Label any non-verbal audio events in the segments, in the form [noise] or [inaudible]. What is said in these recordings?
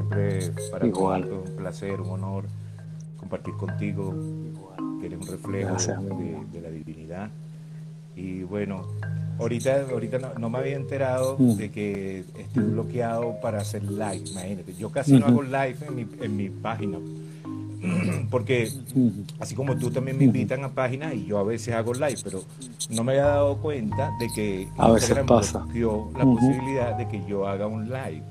Siempre para mí es un placer, un honor compartir contigo, que eres un reflejo de, la divinidad. Y bueno, ahorita, ahorita no, me había enterado mm. de que estoy bloqueado para hacer live, imagínate. Yo casi no hago live en mi, en mi página [clears throat] porque así como tú también me invitan a páginas y yo a veces hago live, pero no me había dado cuenta de que a Instagram veces pasa. la posibilidad de que yo haga un live.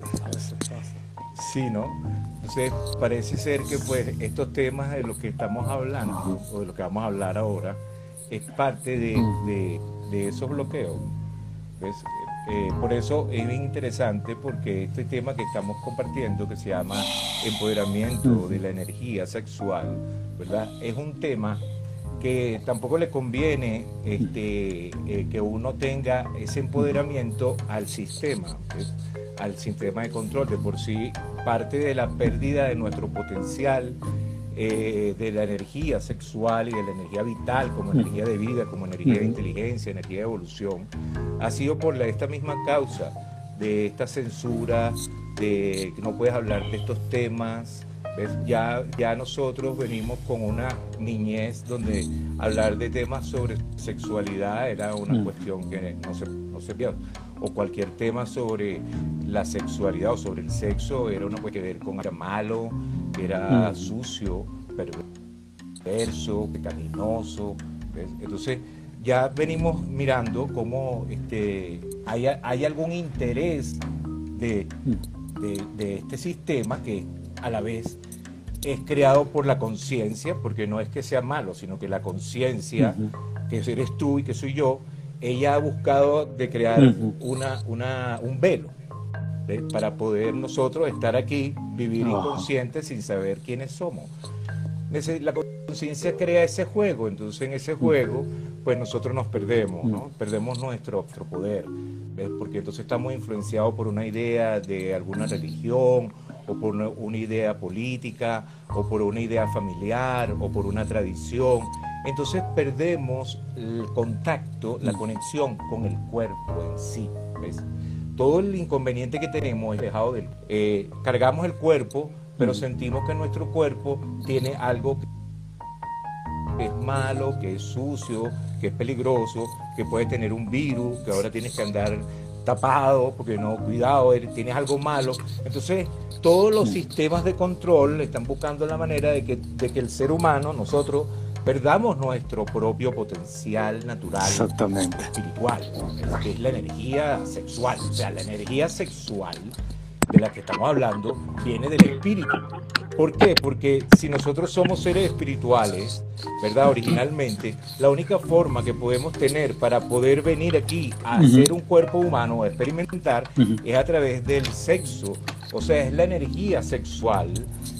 Sí, ¿no? Entonces parece ser que pues estos temas de los que estamos hablando o de lo que vamos a hablar ahora es parte de, de esos bloqueos. ¿Ves? Eh, por eso es bien interesante porque este tema que estamos compartiendo, que se llama empoderamiento de la energía sexual, ¿verdad? Es un tema que tampoco le conviene este, eh, que uno tenga ese empoderamiento al sistema, al sistema de control. De por sí, parte de la pérdida de nuestro potencial eh, de la energía sexual y de la energía vital como energía de vida, como energía de inteligencia, energía de evolución, ha sido por esta misma causa de esta censura, de que no puedes hablar de estos temas. Ya, ya nosotros venimos con una niñez donde hablar de temas sobre sexualidad era una cuestión que no se, no se o cualquier tema sobre la sexualidad o sobre el sexo era una que ver con era malo, era sucio, perverso, pecaminoso. Entonces ya venimos mirando cómo este, hay, hay algún interés de, de, este sistema que a la vez es creado por la conciencia, porque no es que sea malo, sino que la conciencia, que eres tú y que soy yo, ella ha buscado de crear una, una, un velo para poder nosotros estar aquí, vivir inconscientes sin saber quiénes somos. La conciencia crea ese juego, entonces en ese juego pues nosotros nos perdemos, ¿no? Perdemos nuestro, nuestro poder, porque entonces estamos influenciados por una idea de alguna religión o por una idea política o por una idea familiar o por una tradición entonces perdemos el contacto, la conexión con el cuerpo en sí. Todo el inconveniente que tenemos es dejado de... Eh, cargamos el cuerpo, pero sentimos que nuestro cuerpo tiene algo que es malo, que es sucio, que es peligroso, que puede tener un virus, que ahora tienes que andar tapado, porque no, cuidado, tienes algo malo. Entonces, todos los sistemas de control están buscando la manera de que, de que el ser humano, nosotros, perdamos nuestro propio potencial natural espiritual, que es la energía sexual. O sea, la energía sexual de la que estamos hablando viene del espíritu. ¿Por qué? Porque si nosotros somos seres espirituales, ¿verdad? Originalmente, la única forma que podemos tener para poder venir aquí a ser un cuerpo humano, a experimentar, es a través del sexo. O sea, es la energía sexual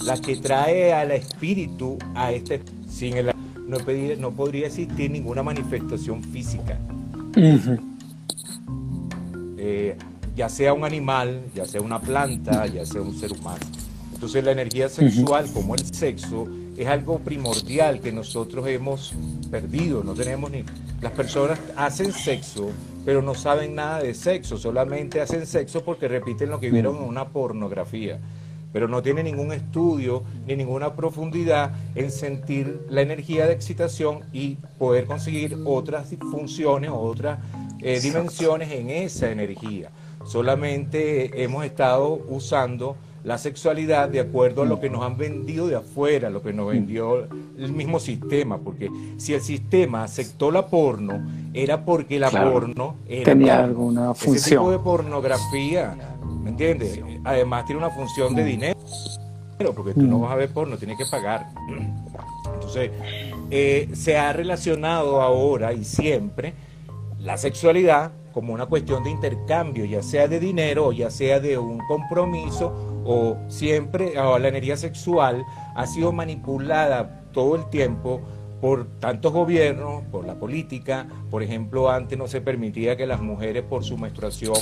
la que trae al espíritu a este... Sin el no, podría existir ninguna manifestación física. Eh, ya sea un animal, ya sea una planta, ya sea un ser humano. Entonces la energía sexual, como el sexo, es algo primordial que nosotros hemos perdido, no tenemos ni... Las personas hacen sexo, pero no saben nada de sexo, solamente hacen sexo porque repiten lo que vieron en una pornografía pero no tiene ningún estudio ni ninguna profundidad en sentir la energía de excitación y poder conseguir otras funciones o otras eh, dimensiones en esa energía. Solamente hemos estado usando la sexualidad de acuerdo a lo que nos han vendido de afuera, lo que nos vendió el mismo sistema, porque si el sistema aceptó la porno, era porque la porno tenía alguna función. Ese tipo de pornografía ¿Me entiendes? Además tiene una función de mm. dinero, porque tú no mm. vas a ver porno, tienes que pagar. Entonces, eh, se ha relacionado ahora y siempre la sexualidad como una cuestión de intercambio, ya sea de dinero o ya sea de un compromiso, o siempre, o la energía sexual ha sido manipulada todo el tiempo por tantos gobiernos, por la política. Por ejemplo, antes no se permitía que las mujeres por su menstruación,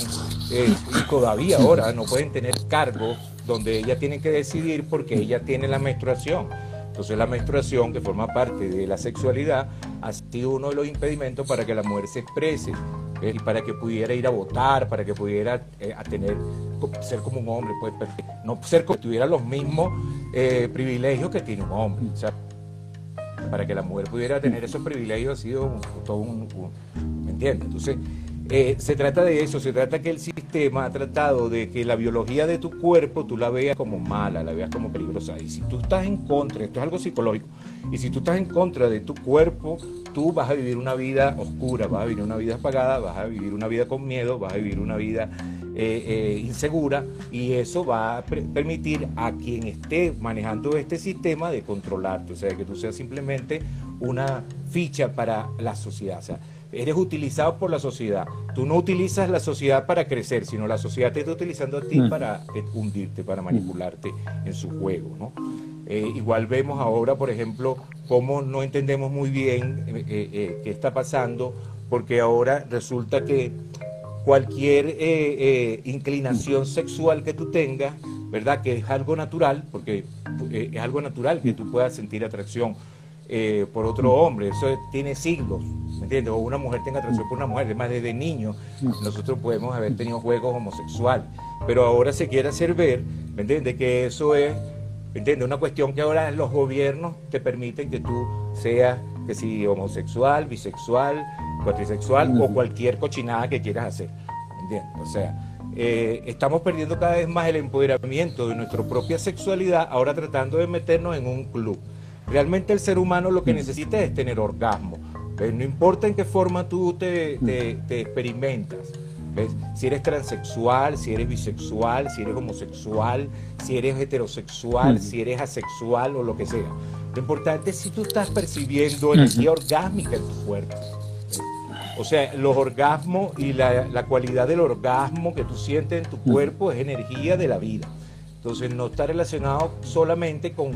eh, y todavía ahora no pueden tener cargos donde ellas tienen que decidir porque ellas tienen la menstruación. Entonces la menstruación, que forma parte de la sexualidad, ha sido uno de los impedimentos para que la mujer se exprese. y para que pudiera ir a votar, para que pudiera eh, tener, ser como un hombre, pues, no ser como tuviera los mismos eh, privilegios que tiene un hombre. O sea, para que la mujer pudiera tener esos privilegios ha sido todo un, ¿me entiendes? Entonces, eh, se trata de eso, se trata que el sistema ha tratado de que la biología de tu cuerpo tú la veas como mala, la veas como peligrosa. Y si tú estás en contra, esto es algo psicológico, y si tú estás en contra de tu cuerpo, tú vas a vivir una vida oscura, vas a vivir una vida apagada, vas a vivir una vida con miedo, vas a vivir una vida eh, eh, insegura y eso va a permitir a quien esté manejando este sistema de controlarte, o sea, que tú seas simplemente una ficha para la sociedad eres utilizado por la sociedad. Tú no utilizas la sociedad para crecer, sino la sociedad te está utilizando a ti mm. para eh, hundirte, para manipularte en su juego. ¿no? Eh, igual vemos ahora, por ejemplo, cómo no entendemos muy bien eh, qué está pasando, porque ahora resulta que cualquier inclinación sexual que tú tengas, ¿verdad? Que es algo natural, porque es algo natural que tú puedas sentir atracción por otro hombre, eso tiene siglos, ¿me entiendes? O una mujer tenga atracción por una mujer, además desde niño nosotros podemos haber tenido juegos homosexuales, pero ahora se quiere hacer ver, ¿me entiendes? Que eso es, ¿me entiendes? Una cuestión que ahora los gobiernos te permiten que tú seas, que si homosexual, bisexual, cuatrisexual o cualquier cochinada que quieras hacer, ¿me entiendes? O sea, eh, estamos perdiendo cada vez más el empoderamiento de nuestra propia sexualidad, ahora tratando de meternos en un club. Realmente el ser humano lo que necesita es tener orgasmo. No importa en qué forma tú te, experimentas. Si eres transexual, si eres bisexual, si eres homosexual, si eres heterosexual, si eres asexual o lo que sea. Lo importante es si tú estás percibiendo energía orgásmica en tu cuerpo. O sea, los orgasmos y la, la, cualidad del orgasmo que tú sientes en tu cuerpo es energía de la vida. Entonces no está relacionado solamente con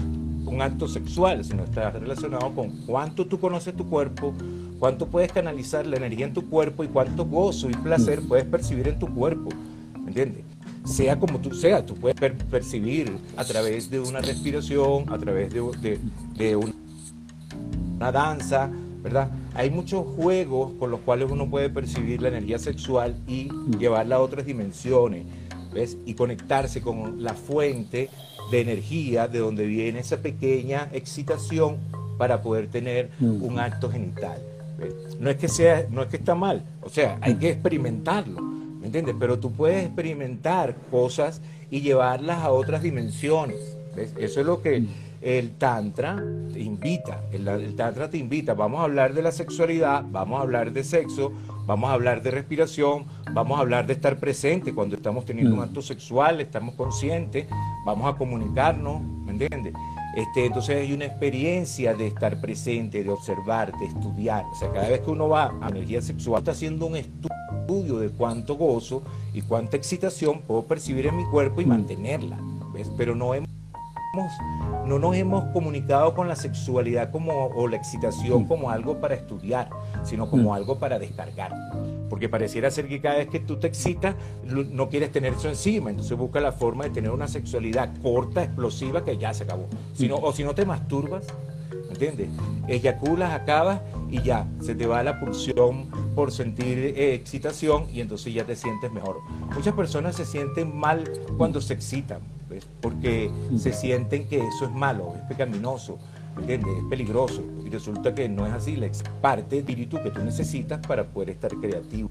un acto sexual, sino está relacionado con cuánto tú conoces tu cuerpo, cuánto puedes canalizar la energía en tu cuerpo y cuánto gozo y placer puedes percibir en tu cuerpo. ¿Me entiendes? Sea como tú seas, tú puedes percibir a través de una respiración, a través de, de, una danza, ¿verdad? Hay muchos juegos con los cuales uno puede percibir la energía sexual y llevarla a otras dimensiones, ¿ves? Y conectarse con la fuente de energía de donde viene esa pequeña excitación para poder tener mm. un acto genital. No es que sea, no es que está mal, o sea, hay que experimentarlo, ¿me entiendes? Pero tú puedes experimentar cosas y llevarlas a otras dimensiones. Eso es lo que mm. el tantra te invita, el, tantra te invita, vamos a hablar de la sexualidad, vamos a hablar de sexo, vamos a hablar de respiración, vamos a hablar de estar presente cuando estamos teniendo un mm. acto sexual, estamos conscientes, vamos a comunicarnos, ¿me entiendes? Este, entonces hay una experiencia de estar presente, de observar, de estudiar. O sea, cada vez que uno va a energía sexual, está haciendo un estudio de cuánto gozo y cuánta excitación puedo percibir en mi cuerpo y mm. mantenerla. ¿ves? Pero no hemos no nos hemos comunicado con la sexualidad como, o la excitación mm. como algo para estudiar, sino como mm. algo para descargar. Porque pareciera ser que cada vez que tú te excitas, no quieres tener eso encima. Entonces busca la forma de tener una sexualidad corta, explosiva, que ya se acabó. Si o si no te masturbas, ¿entiendes? Eyaculas, acabas y ya, se te va la pulsión por sentir eh, excitación y entonces ya te sientes mejor. Muchas personas se sienten mal cuando se excitan porque se sienten que eso es malo, es pecaminoso, ¿entiendes? Es peligroso. Y resulta que no es así, la parte del espíritu que tú necesitas para poder estar creativo,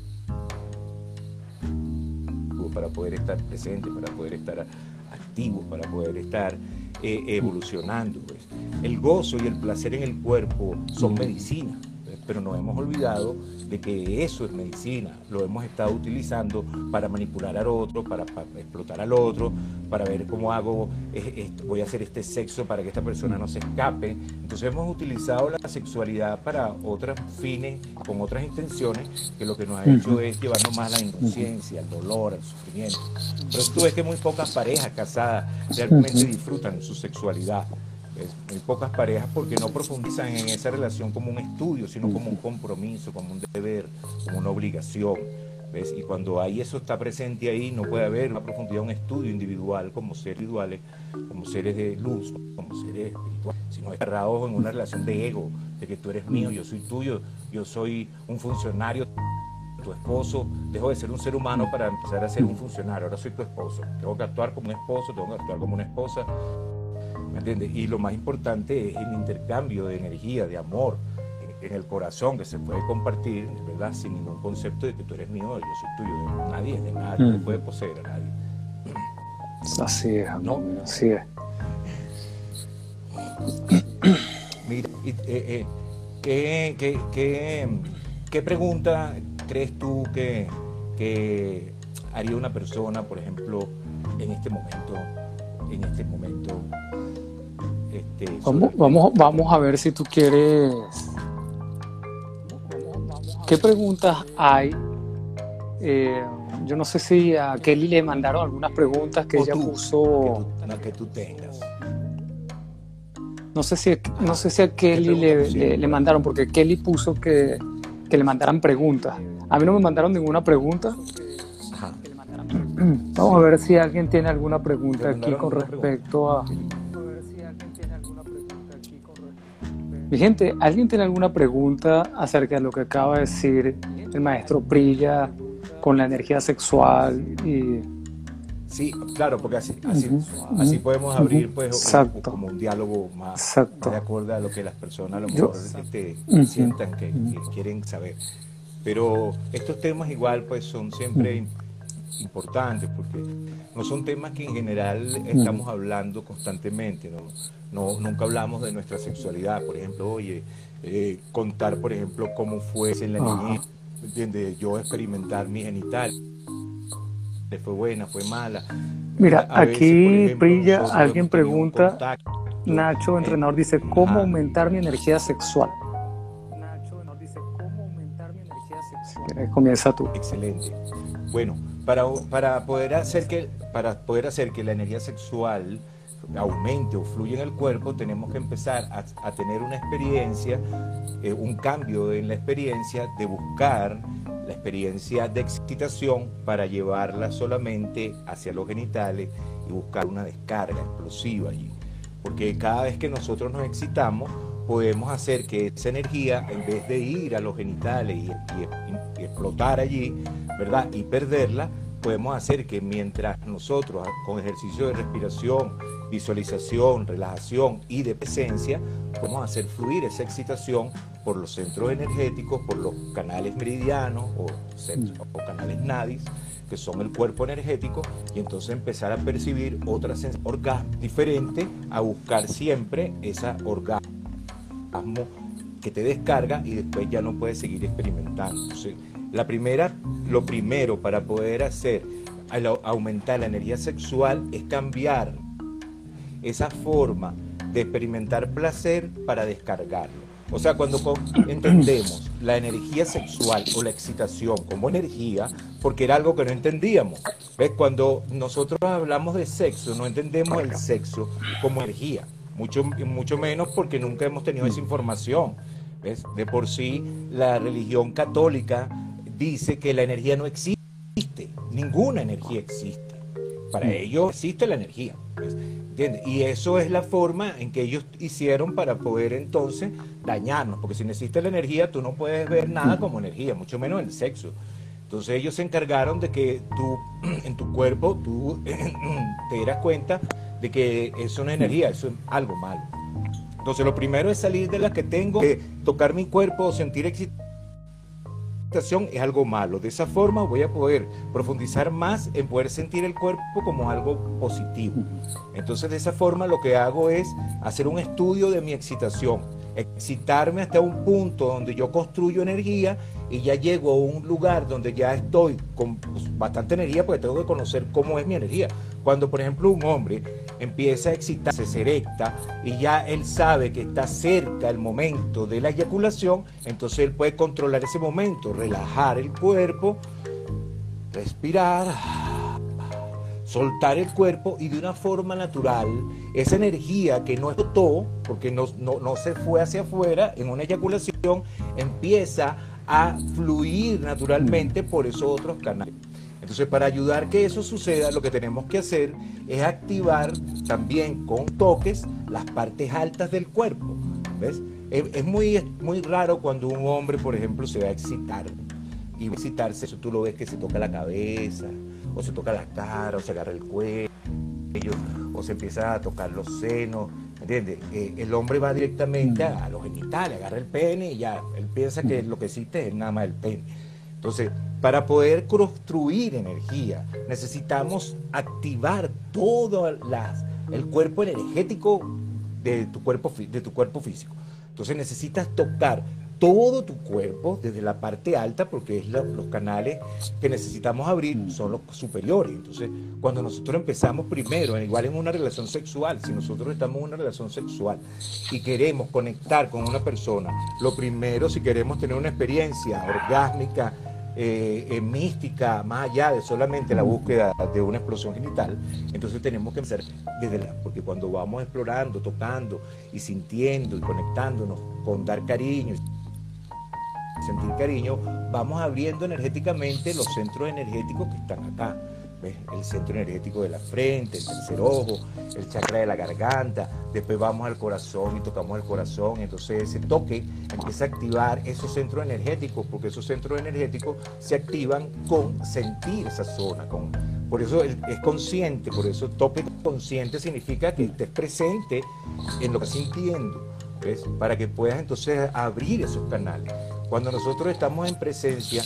para poder estar presente, para poder estar activo, para poder estar eh, evolucionando. Pues. El gozo y el placer en el cuerpo son medicina pero nos hemos olvidado de que eso es medicina, lo hemos estado utilizando para manipular al otro, para, explotar al otro, para ver cómo hago, voy a hacer este sexo para que esta persona no se escape. Entonces hemos utilizado la sexualidad para otros fines, con otras intenciones, que lo que nos ha hecho es llevarnos más a la inconsciencia, al dolor, al sufrimiento. Pero tú ves que muy pocas parejas casadas realmente disfrutan su sexualidad muy pocas parejas porque no profundizan en esa relación como un estudio, sino como un compromiso, como un deber, como una obligación. ¿ves? Y cuando ahí eso está presente ahí, no puede haber una profundidad, un estudio individual como seres individuales, como seres de luz, como seres espirituales, sino cerrados en una relación de ego, de que tú eres mío, yo soy tuyo, yo soy un funcionario tu esposo, dejo de ser un ser humano para empezar a ser un funcionario, ahora soy tu esposo, tengo que actuar como un esposo, tengo que actuar como una esposa, ¿me entiendes? Y lo más importante es el intercambio de energía, de amor, en el corazón que se puede compartir, ¿verdad? Sin ningún concepto de que tú eres mío, yo soy tuyo, nadie es de nadie, no puede poseer a nadie. Así es, ¿no? así es. [coughs] Mira, eh, eh, ¿qué, pregunta crees tú que, que haría una persona, por ejemplo, en este momento, en este momento? Este, vamos, vamos, vamos a ver si tú quieres. ¿Qué preguntas hay? Eh, yo no sé si a Kelly le mandaron algunas preguntas que ella puso. Que tú, tengas. No sé si, no sé si a Kelly le, le, mandaron, porque Kelly puso que, que, le mandaran preguntas. A mí no me mandaron ninguna pregunta. [clears throat] Vamos a ver si alguien tiene alguna pregunta aquí con respecto a. Mi gente, ¿alguien tiene alguna pregunta acerca de lo que acaba de decir el maestro Prilla con la energía sexual y... Sí, claro, porque así, así, podemos abrir pues como un diálogo más, de acuerdo a lo que las personas a lo mejor este, sientan que, quieren saber. Pero estos temas igual pues son siempre importantes porque no son temas que en general estamos hablando constantemente, ¿no? no nunca hablamos de nuestra sexualidad, por ejemplo, oye, eh, contar por ejemplo cómo fue en la niñez ¿entiendes? Yo experimentar mi genital. Fue buena, fue mala. Mira, aquí brilla, alguien pregunta, Nacho, entrenador, dice, ¿cómo aumentar mi energía sexual? Nacho, dice, ¿cómo aumentar mi energía sexual? Comienza tú. Excelente. Bueno, para, para, poder hacer que, para poder hacer que la energía sexual aumente o fluya en el cuerpo, tenemos que empezar a, tener una experiencia, eh, un cambio en la experiencia de buscar la experiencia de excitación para llevarla solamente hacia los genitales y buscar una descarga explosiva allí. Porque cada vez que nosotros nos excitamos, podemos hacer que esa energía, en vez de ir a los genitales y, y explotar allí, ¿verdad? Y perderla, podemos hacer que mientras nosotros con ejercicio de respiración, visualización, relajación y de presencia, podemos hacer fluir esa excitación por los centros energéticos, por los canales meridianos o, canales nadis, que son el cuerpo energético, y entonces empezar a percibir otra sensación orgasmo diferente a buscar siempre esa orgasmo que te descarga y después ya no puedes seguir experimentando. la primera, lo primero para poder hacer aumentar la energía sexual es cambiar esa forma de experimentar placer para descargarlo. O sea, cuando entendemos la energía sexual o la excitación como energía, porque era algo que no entendíamos. ¿Ves? Cuando nosotros hablamos de sexo, no entendemos el sexo como energía, mucho, mucho menos porque nunca hemos tenido esa información. ¿Ves? De por sí, la religión católica dice que la energía no existe, ninguna energía existe. Para ellos existe la energía. Y eso es la forma en que ellos hicieron para poder entonces dañarnos, porque si necesitas la energía, tú no puedes ver nada como energía, mucho menos el sexo. Entonces ellos se encargaron de que tú, [clears throat] en tu cuerpo, tú [clears throat] te dieras cuenta de que es energía, eso es algo malo. Entonces lo primero es salir de la que tengo, tocar mi cuerpo sentir excitación es algo malo. De esa forma voy a poder profundizar más en poder sentir el cuerpo como algo positivo. Entonces de esa forma lo que hago es hacer un estudio de mi excitación, excitarme hasta un punto donde yo construyo energía y ya llego a un lugar donde ya estoy con pues, bastante energía porque tengo que conocer cómo es mi energía. Cuando por ejemplo un hombre empieza a excitarse, se erecta y ya él sabe que está cerca el momento de la eyaculación, entonces él puede controlar ese momento, relajar el cuerpo, respirar, soltar el cuerpo y de una forma natural esa energía que no explotó, porque no, no se fue hacia afuera en una eyaculación, empieza a fluir naturalmente por esos otros canales. Entonces, para ayudar que eso suceda, lo que tenemos que hacer es activar también con toques las partes altas del cuerpo. ¿Ves? Es, muy, muy raro cuando un hombre, por ejemplo, se va a excitar. y visitarse, eso tú lo ves que se toca la cabeza, o se toca la cara, o se agarra el cuello, o se empieza a tocar los senos, ¿entiendes? Eh, el hombre va directamente a, los genitales, agarra el pene y ya, él piensa que lo que existe es nada más el pene. Entonces, para poder construir energía, necesitamos activar todo las, el cuerpo energético de tu cuerpo, de tu cuerpo físico. Entonces necesitas tocar todo tu cuerpo desde la parte alta, porque es los canales que necesitamos abrir son los superiores. Entonces, cuando nosotros empezamos primero, igual en una relación sexual, si nosotros estamos en una relación sexual y queremos conectar con una persona, lo primero, si queremos tener una experiencia orgásmica, eh, mística, más allá de solamente la búsqueda de una explosión genital, entonces tenemos que empezar desde la, porque cuando vamos explorando, tocando y sintiendo y conectándonos con dar cariño, sentir cariño, vamos abriendo energéticamente los centros energéticos que están acá. El centro energético de la frente, el tercer ojo, el chakra de la garganta, después vamos al corazón y tocamos el corazón, entonces ese toque empieza a activar esos centros energéticos, porque esos centros energéticos se activan con sentir esa zona, con, por eso es consciente, por eso toque consciente significa que estés presente en lo que estás sintiendo, para que puedas entonces abrir esos canales. Cuando nosotros estamos en presencia,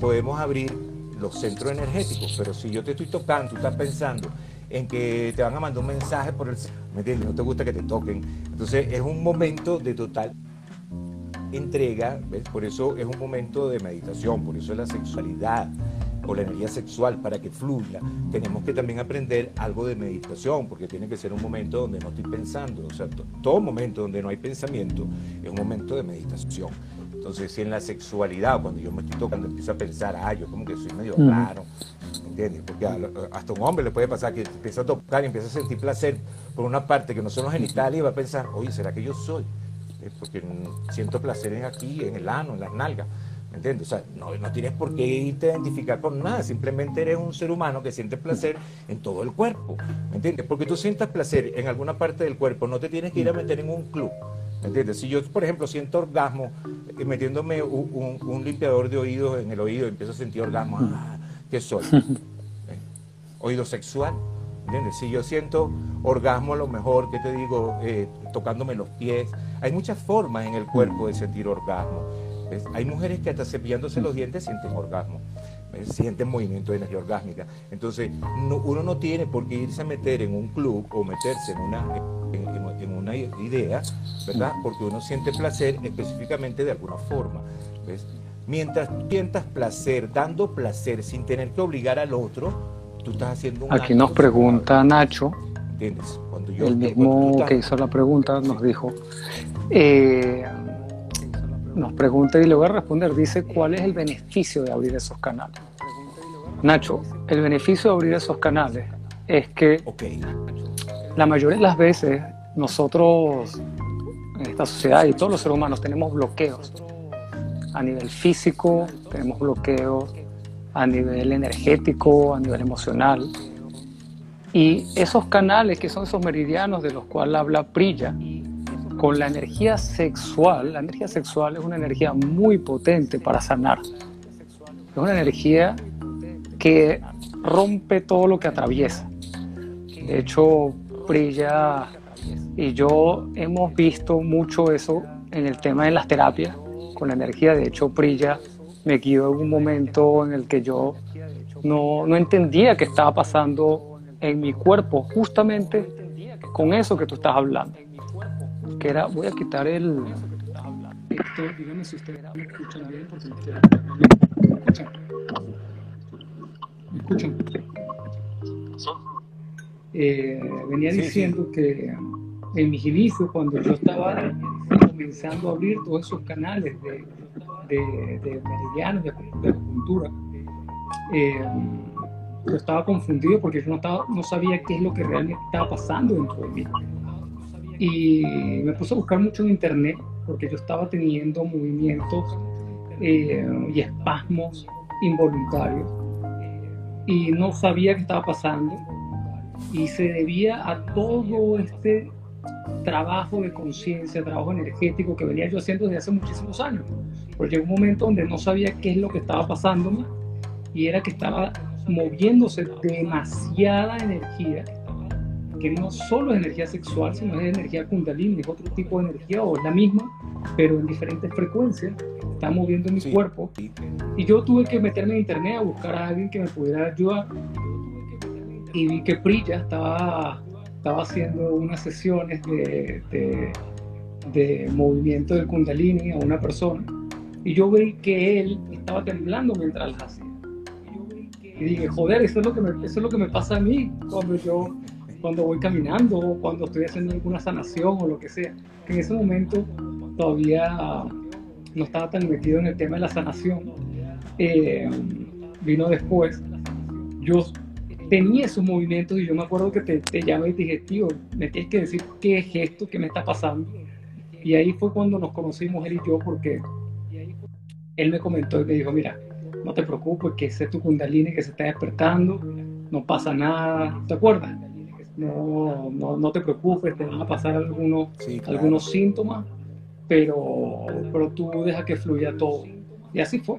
podemos abrir los centros energéticos, pero si yo te estoy tocando, tú estás pensando en que te van a mandar un mensaje por el... ¿Me entiendes? No te gusta que te toquen. Entonces es un momento de total entrega, por eso es un momento de meditación, por eso es la sexualidad o la energía sexual para que fluya, tenemos que también aprender algo de meditación, porque tiene que ser un momento donde no estoy pensando, o sea, todo momento donde no hay pensamiento es un momento de meditación. Entonces, si en la sexualidad, cuando yo me estoy tocando, empiezo a pensar, ah, yo como que soy medio raro, ¿entiendes? Porque hasta un hombre le puede pasar que empieza a tocar y empieza a sentir placer por una parte que no son los genitales y va a pensar, oye, ¿será que yo soy? Porque siento placeres aquí, en el ano, en las nalgas. ¿Me entiendes? O sea, no, no, tienes por qué irte a identificar con nada, simplemente eres un ser humano que siente placer en todo el cuerpo. ¿Me entiendes? Porque tú sientas placer en alguna parte del cuerpo, no te tienes que ir a meter en un club. ¿Me entiendes? Si yo, por ejemplo, siento orgasmo eh, metiéndome un, limpiador de oídos en el oído y empiezo a sentir orgasmo, ah, ¿qué soy? [laughs] ¿Eh? Oído sexual. ¿Entiendes? Si yo siento orgasmo, a lo mejor, ¿qué te digo? Eh, tocándome los pies. Hay muchas formas en el cuerpo de sentir orgasmo. Hay mujeres que hasta cepillándose los dientes sienten orgasmo sienten movimiento de energía orgásmica. Entonces, uno no tiene por qué irse a meter en un club o meterse en una, en, una idea, ¿verdad? Porque uno siente placer específicamente de alguna forma. ¿ves? Mientras sientas placer, dando placer sin tener que obligar al otro, tú estás haciendo un Aquí nos pregunta Nacho. ¿Entiendes? Cuando yo, el mismo que hizo la pregunta nos dijo. Eh, nos pregunta y le voy a responder, dice, ¿cuál es el beneficio de abrir esos canales? Nacho, el beneficio de abrir esos canales es que la mayoría de las veces nosotros en esta sociedad y todos los seres humanos tenemos bloqueos a nivel físico, tenemos bloqueos a nivel energético, a nivel emocional. Y esos canales que son esos meridianos de los cuales habla Prilla, con la energía sexual, la energía sexual es una energía muy potente para sanar. Es una energía que rompe todo lo que atraviesa. De hecho, Prilla y yo hemos visto mucho eso en el tema de las terapias con la energía. De hecho, Prilla me guió en un momento en el que yo no, no entendía qué estaba pasando en mi cuerpo, justamente con eso que tú estás hablando que era, voy a quitar el... Dígame si ustedes me escuchan bien porque me escuchan. ¿Me escuchan? Eh, venía diciendo que en mis inicios, cuando yo estaba comenzando a abrir todos esos canales de, de, de meridianos, de, de acupuntura, eh, yo estaba confundido porque yo no, estaba, no sabía qué es lo que realmente estaba pasando dentro de mí. Y me puse a buscar mucho en internet porque yo estaba teniendo movimientos eh, y espasmos involuntarios y no sabía qué estaba pasando y se debía a todo este trabajo de conciencia, trabajo energético que venía yo haciendo desde hace muchísimos años. Porque llegó un momento donde no sabía qué es lo que estaba pasándome y era que estaba moviéndose demasiada energía, que no solo es energía sexual, sino es energía kundalini, es otro tipo de energía o es la misma, pero en diferentes frecuencias, está moviendo mi cuerpo. Y yo tuve que meterme en internet a buscar a alguien que me pudiera ayudar. Y vi que Priya estaba, estaba haciendo unas sesiones de, de, de movimiento del kundalini a una persona. Y yo vi que él estaba temblando mientras las hacía. Y dije, joder, eso es lo que me, eso es lo que me pasa a mí cuando yo cuando voy caminando o cuando estoy haciendo alguna sanación o lo que sea. Que en ese momento todavía no estaba tan metido en el tema de la sanación. Eh, vino después. Yo tenía esos movimientos y yo me acuerdo que te, te llamé y dije, tío, me tienes que decir qué es esto, qué me está pasando. Y ahí fue cuando nos conocimos él y yo porque él me comentó y me dijo, mira, no te preocupes, que ese es tu kundalini que se está despertando, no pasa nada, ¿te acuerdas? No, no, no te preocupes, te van a pasar algunos, algunos síntomas, pero, pero tú deja que fluya todo. Y así fue.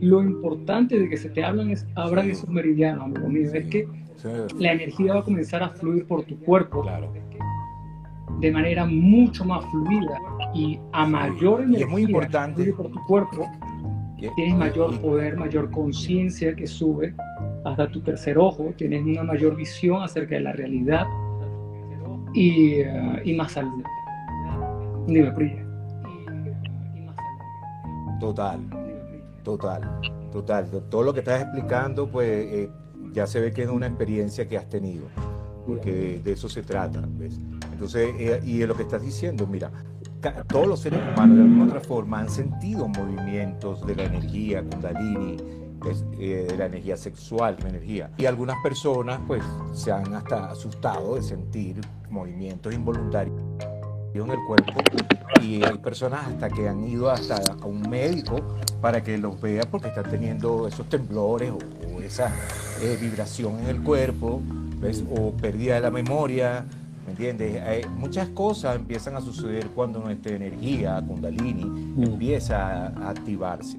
Lo importante de que se te hablan es, abran esos meridianos, amigo mío, es que la energía va a comenzar a fluir por tu cuerpo de manera mucho más fluida y a mayor energía es muy importante. fluye por tu cuerpo, tienes mayor poder, mayor conciencia que sube hasta tu tercer ojo, tienes una mayor visión acerca de la realidad y, eh, y más salud. Dime, Total, total, total. Todo lo que estás explicando, pues eh, ya se ve que es una experiencia que has tenido, porque de eso se trata. ¿ves? Entonces, eh, y lo que estás diciendo, mira, todos los seres humanos de alguna otra forma han sentido movimientos de la energía, kundalini, eh, de la energía sexual, de energía. Y algunas personas pues se han hasta asustado de sentir movimientos involuntarios en el cuerpo y hay personas hasta que han ido hasta a un médico para que los vea porque están teniendo esos temblores o, esa eh, vibración en el cuerpo o pérdida de la memoria ¿Me entiendes? muchas cosas empiezan a suceder cuando nuestra energía, Kundalini, mm. empieza a activarse.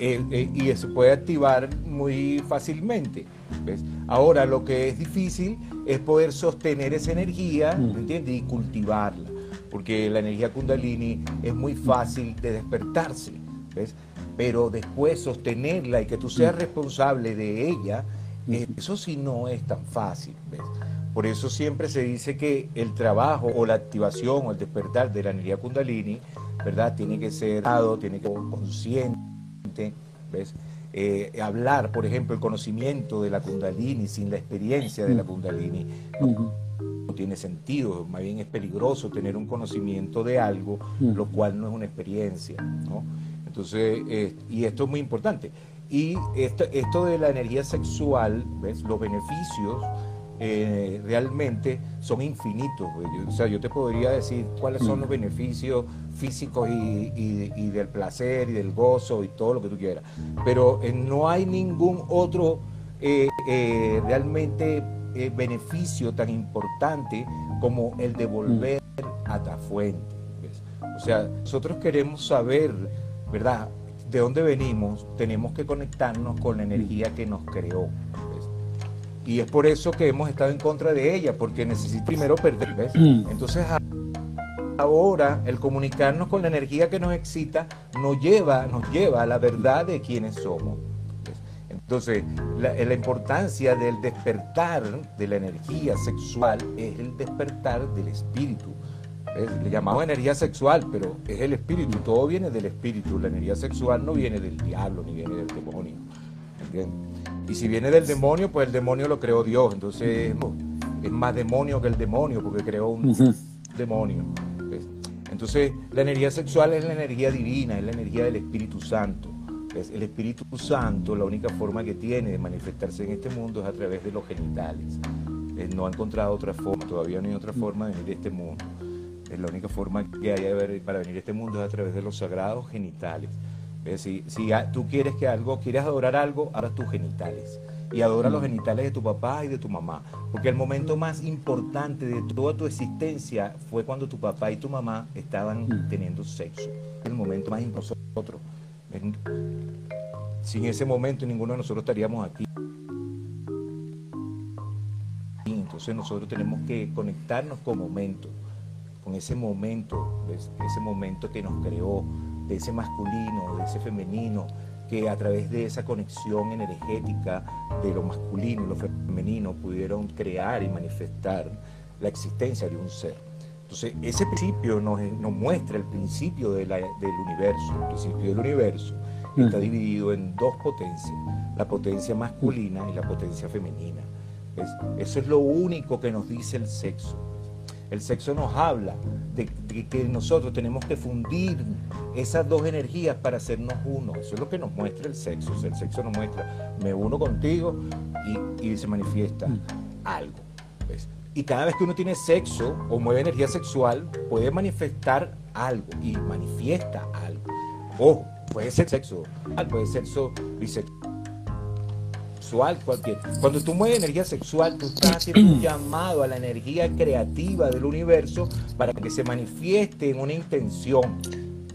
Eh, eh, y se puede activar muy fácilmente. ¿ves? Ahora, lo que es difícil es poder sostener esa energía, ¿me mm. entiendes? Y cultivarla. Porque la energía Kundalini es muy fácil de despertarse. ¿ves? Pero después sostenerla y que tú seas mm. responsable de ella, eso sí no es tan fácil. ¿ves? Por eso siempre se dice que el trabajo o la activación o el despertar de la energía kundalini, ¿verdad? Tiene que ser dado, tiene que ser consciente, ¿ves? Eh, hablar, por ejemplo, el conocimiento de la kundalini sin la experiencia de la kundalini. No, tiene sentido, más bien es peligroso tener un conocimiento de algo, lo cual no es una experiencia, ¿no? Entonces, eh, y esto es muy importante. Y esto, esto de la energía sexual, ¿ves? Los beneficios eh, realmente son infinitos. O sea, yo te podría decir cuáles son los beneficios físicos y, del placer y del gozo y todo lo que tú quieras. Pero eh, no hay ningún otro eh, realmente beneficio tan importante como el de volver a la fuente. O sea, nosotros queremos saber, ¿verdad? De dónde venimos, tenemos que conectarnos con la energía que nos creó. Y es por eso que hemos estado en contra de ella, porque necesita primero perder. ¿ves? Mm. Entonces ahora el comunicarnos con la energía que nos excita nos lleva, nos lleva a la verdad de quiénes somos. Entonces, la, la, importancia del despertar de la energía sexual es el despertar del espíritu. Le llamamos energía sexual, pero es el espíritu, todo viene del espíritu. La energía sexual no viene del diablo ni viene del demonio. ¿entiendes? Y si viene del demonio, pues el demonio lo creó Dios. Entonces es más demonio que el demonio, porque creó un demonio. Entonces la energía sexual es la energía divina, es la energía del Espíritu Santo. El Espíritu Santo, la única forma que tiene de manifestarse en este mundo es a través de los genitales. no ha encontrado otra forma, todavía no hay otra forma de venir a este mundo. La única forma que hay para venir a este mundo es a través de los sagrados genitales. Si, si tú quieres que algo, quieres adorar algo, ahora tus genitales. y adora los genitales de tu papá y de tu mamá. Porque el momento más importante de toda tu existencia fue cuando tu papá y tu mamá estaban mm. teniendo sexo. El momento más importante nosotros. Sin ese momento ninguno de nosotros estaríamos aquí. Entonces nosotros tenemos que conectarnos con momentos, con ese momento, ese momento que nos creó, de ese masculino, de ese femenino, que a través de esa conexión energética de lo masculino y lo femenino pudieron crear y manifestar la existencia de un ser. Entonces, ese principio nos, muestra el principio del universo. El principio del universo está dividido en dos potencias, la potencia masculina y la potencia femenina. Eso es lo único que nos dice el sexo. El sexo nos habla de, que nosotros tenemos que fundir esas dos energías para hacernos uno. Eso es lo que nos muestra el sexo. el sexo nos muestra, me uno contigo y, se manifiesta mm. algo. Y cada vez que uno tiene sexo o mueve energía sexual, puede manifestar algo y manifiesta algo. Ojo, puede ser sexo, puede ser sexo bisexual cualquier. Cuando tú mueves energía sexual, tú estás haciendo un llamado a la energía creativa del universo para que se manifieste en una intención.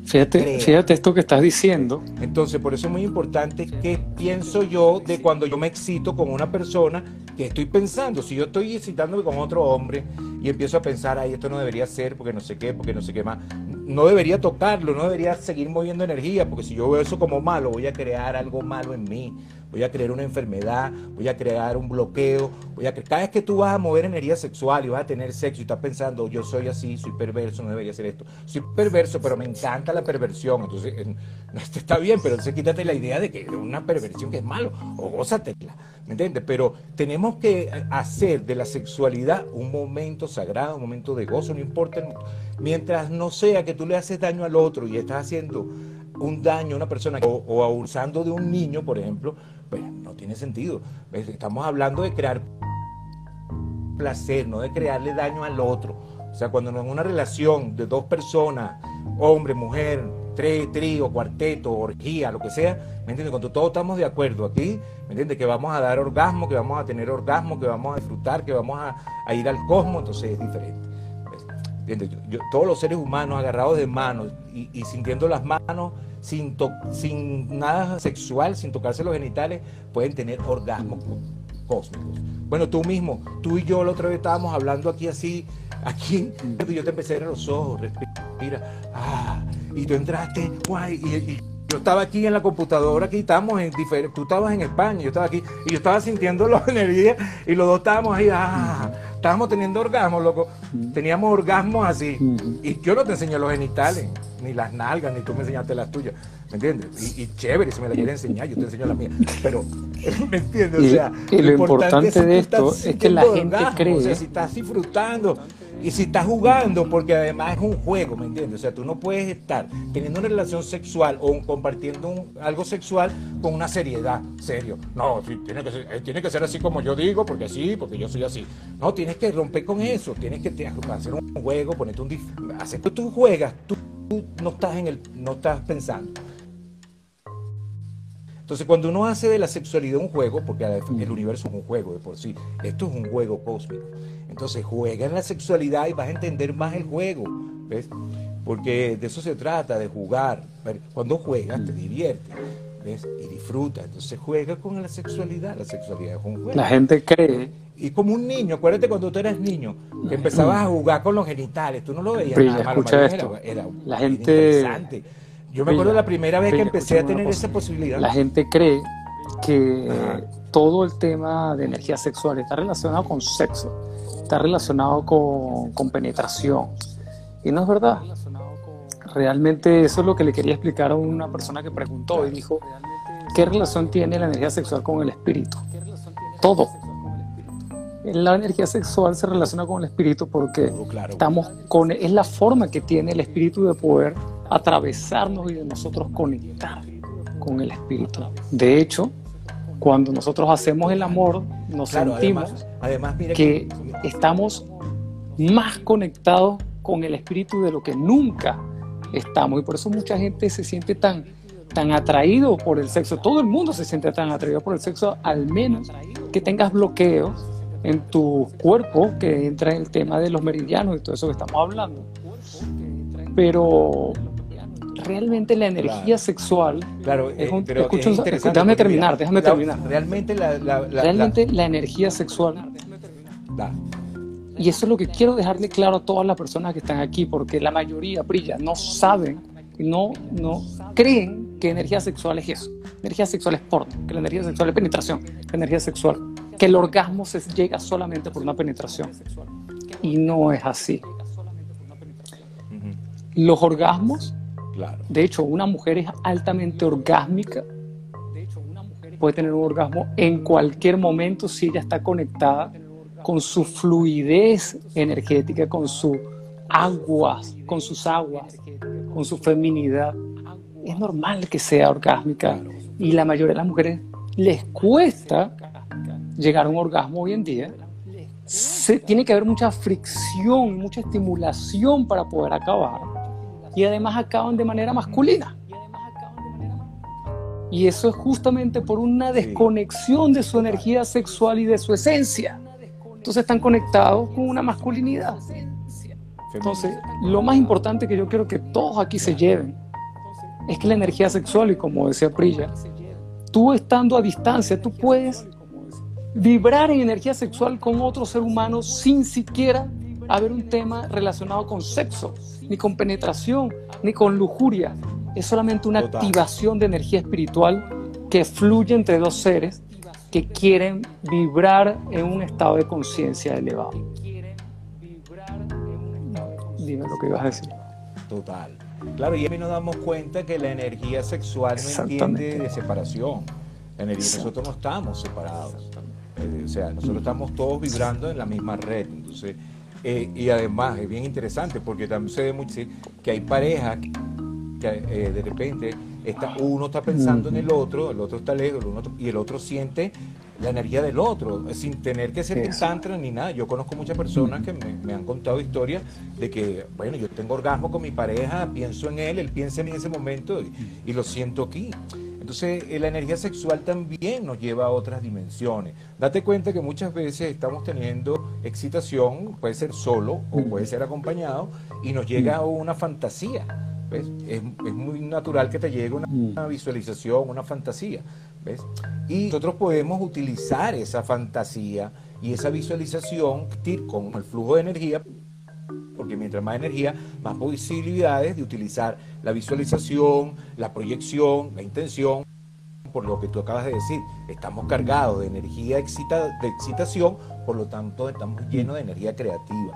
Fíjate, fíjate esto que estás diciendo. Entonces, por eso es muy importante qué pienso yo de cuando yo me excito con una persona que estoy pensando. Si yo estoy excitándome con otro hombre y empiezo a pensar, ay, esto no debería ser porque no sé qué, porque no sé qué más, no debería tocarlo, no debería seguir moviendo energía, porque si yo veo eso como malo, voy a crear algo malo en mí voy a crear una enfermedad, voy a crear un bloqueo, voy a cada vez que tú vas a mover energía sexual y vas a tener sexo y estás pensando, yo soy así, soy perverso, no debería ser esto. Soy perverso, pero me encanta la perversión. Entonces, [laughs] está bien, pero entonces quítate la idea de que es una perversión que es malo, o gózatela, ¿me entiendes? Pero tenemos que hacer de la sexualidad un momento sagrado, un momento de gozo, no importa, mientras no sea que tú le haces daño al otro y estás haciendo un daño a una persona o abusando de un niño, por ejemplo, no tiene sentido. Estamos hablando de crear placer, no de crearle daño al otro. O sea, cuando en una relación de dos personas, hombre, mujer, tres, trío, cuarteto, orgía, lo que sea, ¿me entiendes? Cuando todos estamos de acuerdo aquí, ¿me entiendes? Que vamos a dar orgasmo, que vamos a tener orgasmo, que vamos a disfrutar, que vamos a, ir al cosmos, entonces es diferente. todos los seres humanos agarrados de manos y, y sintiendo las manos sin, sin nada sexual, sin tocarse los genitales, pueden tener orgasmos cósmicos. Bueno, tú mismo, tú y yo la otra vez estábamos hablando aquí así, aquí, y yo te empecé a ver los ojos, respira, ah, y tú entraste, guay, y, yo estaba aquí en la computadora, aquí estamos en diferentes, tú estabas en España, yo estaba aquí, y yo estaba sintiendo [laughs] la energía, y los dos estábamos ahí, ah, estábamos teniendo orgasmos, loco. Teníamos orgasmos así. Y yo no te enseño los genitales, ni las nalgas, ni tú me enseñaste las tuyas. ¿Me entiendes? Y, chévere, si me la quieres enseñar, yo te enseño las mías. Pero, [laughs] ¿me entiendes? O sea, y, lo, importante, de esto es que la gente cree. O sea, si estás disfrutando y si estás jugando, porque además es un juego, ¿me entiendes? O sea, tú no puedes estar teniendo una relación sexual o compartiendo algo sexual con una seriedad, serio. No, tiene, que ser, eh, tiene que ser así como yo digo, porque sí, porque yo soy así. No, tienes que romper con eso, tienes que hacer un juego, ponerte un... Hacer tú juegas, tú, no, estás en el, no estás pensando. Entonces, cuando uno hace de la sexualidad un juego, porque el universo es un juego de por sí, esto es un juego cósmico. Entonces, juega en la sexualidad y vas a entender más el juego, ¿ves? Porque de eso se trata, de jugar. Cuando juegas, te diviertes, ¿ves? Y disfrutas. Entonces, juega con la sexualidad. La sexualidad es un juego. La gente cree. Y como un niño, acuérdate cuando tú eras niño, que empezabas a jugar con los genitales, tú no lo veías nada malo, esto. Era, la gente interesante yo me acuerdo la primera vez que empecé a tener esa posibilidad. La gente cree que todo el tema de energía sexual está relacionado con sexo, está relacionado con, penetración. Y no es verdad. Realmente eso es lo que le quería explicar a una persona que preguntó y dijo, ¿qué relación tiene la energía sexual con el espíritu? Todo. La energía sexual se relaciona con el espíritu porque estamos con, es la forma que tiene el espíritu de poder atravesarnos y de nosotros conectar con el Espíritu. De hecho, cuando nosotros hacemos el amor, nos sentimos además, que, estamos más conectados con el Espíritu de lo que nunca estamos. Y por eso mucha gente se siente tan, tan atraído por el sexo, todo el mundo se siente tan atraído por el sexo, al menos que tengas bloqueos en tu cuerpo, que entra en el tema de los meridianos y todo eso que estamos hablando. Pero realmente la energía sexual. Claro, es un, pero déjame terminar, déjame terminar. Realmente la, realmente la, energía sexual. Y eso es lo que quiero dejarle claro a todas las personas que están aquí, porque la mayoría, brilla, no saben, no, no creen que energía sexual es eso. Energía sexual es porno, que la energía sexual es penetración, la energía sexual, que el orgasmo se llega solamente por una penetración. Y no es así. Los orgasmos de hecho, una mujer es altamente orgásmica. Puede tener un orgasmo en cualquier momento si ella está conectada con su fluidez energética, con sus aguas, con sus aguas, con su feminidad. Es normal que sea orgásmica y la mayoría de las mujeres les cuesta llegar a un orgasmo hoy en día. Se, tiene que haber mucha fricción, mucha estimulación para poder acabar y además acaban de manera masculina. Y eso es justamente por una desconexión de su energía sexual y de su esencia. Entonces están conectados con una masculinidad. Entonces, lo más importante que yo quiero que todos aquí se lleven es que la energía sexual, y como decía Prilla, tú estando a distancia, tú puedes vibrar en energía sexual con otro ser humano sin siquiera haber un tema relacionado con sexo ni con penetración, ni con lujuria. Es solamente una activación de energía espiritual que fluye entre dos seres que quieren vibrar en un estado de conciencia elevado. Dime lo que ibas a decir. Total. Claro, y a mí nos damos cuenta que la energía sexual no entiende de separación. La energía, nosotros no estamos separados. Eh, o sea, nosotros estamos todos vibrando en la misma red. Entonces, eh, y además es bien interesante porque también se ve mucho que hay parejas que eh, de repente está, uno está pensando en el otro, el otro está lejos, y el otro siente la energía del otro, sin tener que ser tantra ni nada. Yo conozco muchas personas que me, han contado historias de que, bueno, yo tengo orgasmo con mi pareja, pienso en él, él piensa en mí en ese momento y lo siento aquí. Entonces, eh, la energía sexual también nos lleva a otras dimensiones. Date cuenta que muchas veces estamos teniendo excitación, puede ser solo o puede ser acompañado, y nos llega una fantasía. ¿ves? Es, muy natural que te llegue una, visualización, una fantasía. ¿ves? Y nosotros podemos utilizar esa fantasía y esa visualización con el flujo de energía porque mientras más energía, más posibilidades de utilizar la visualización, la proyección, la intención, por lo que tú acabas de decir, estamos cargados de energía de excitación, por lo tanto estamos llenos de energía creativa.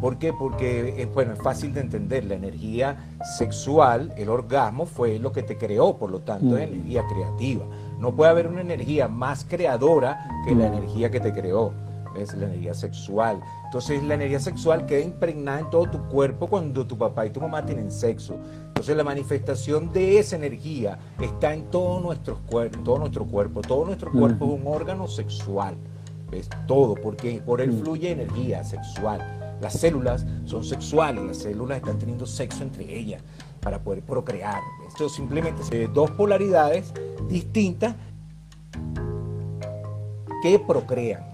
¿Por qué? Porque es, bueno, es fácil de entender, la energía sexual, el orgasmo fue lo que te creó, por lo tanto es energía creativa. No puede haber una energía más creadora que la energía que te creó es la energía sexual. Entonces la energía sexual queda impregnada en todo tu cuerpo cuando tu papá y tu mamá tienen sexo. Entonces la manifestación de esa energía está en todo nuestro cuerpo, todo nuestro cuerpo. Todo nuestro cuerpo es un órgano sexual. ¿Ves? Todo, porque por él fluye energía sexual. Las células son sexuales, las células están teniendo sexo entre ellas para poder procrear. Esto simplemente son dos polaridades distintas que procrean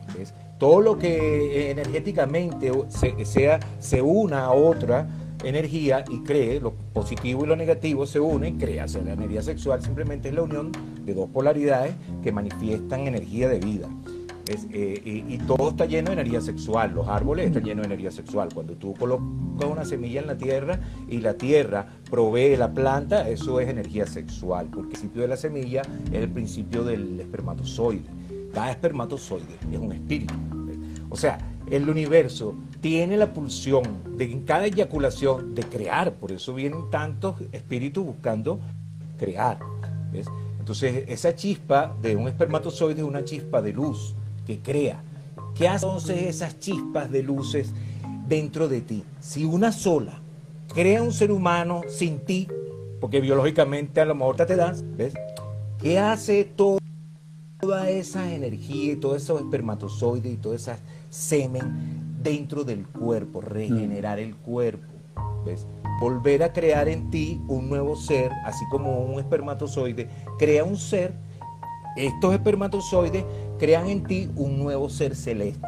todo lo que energéticamente se, sea, se una a otra energía y cree, lo positivo y lo negativo se unen y crea. la energía sexual simplemente es la unión de dos polaridades que manifiestan energía de vida. Eh, y, todo está lleno de energía sexual, los árboles están llenos de energía sexual. Cuando tú colocas una semilla en la tierra y la tierra provee la planta, eso es energía sexual, porque el principio de la semilla es el principio del espermatozoide cada espermatozoide es un espíritu. O sea, el universo tiene la pulsión de en cada eyaculación de crear, por eso vienen tantos espíritus buscando crear. Entonces, esa chispa de un espermatozoide es una chispa de luz que crea. ¿Qué hacen entonces esas chispas de luces dentro de ti? Si una sola crea un ser humano sin ti, porque biológicamente a lo mejor te das, ¿ves? ¿Qué hace todo? Toda esa energía y todos esos espermatozoides y todo ese semen dentro del cuerpo, regenerar el cuerpo. ¿ves? Volver a crear en ti un nuevo ser, así como un espermatozoide crea un ser, estos espermatozoides crean en ti un nuevo ser celeste,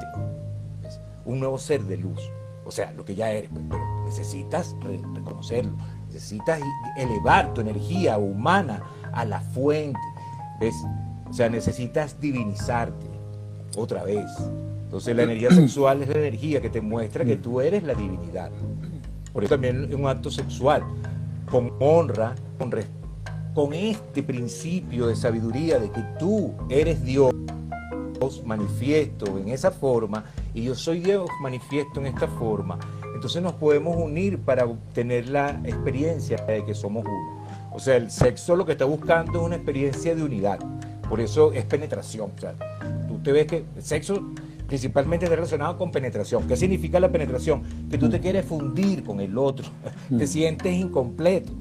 un nuevo ser de luz. O sea, lo que ya eres, pues, pero necesitas reconocerlo, necesitas elevar tu energía humana a la fuente, ¿ves? O sea, necesitas divinizarte otra vez. Entonces la energía sexual es la energía que te muestra que tú eres la divinidad. Por eso también es un acto sexual, con honra, con, con este principio de sabiduría de que tú eres Dios manifiesto en esa forma y yo soy Dios manifiesto en esta forma. Entonces nos podemos unir para obtener la experiencia de que somos uno. O sea, el sexo lo que está buscando es una experiencia de unidad. Por eso es penetración. O sea, tú te ves que el sexo principalmente está relacionado con penetración. ¿Qué significa la penetración? Que tú te quieres fundir con el otro, [laughs] te sientes incompleto.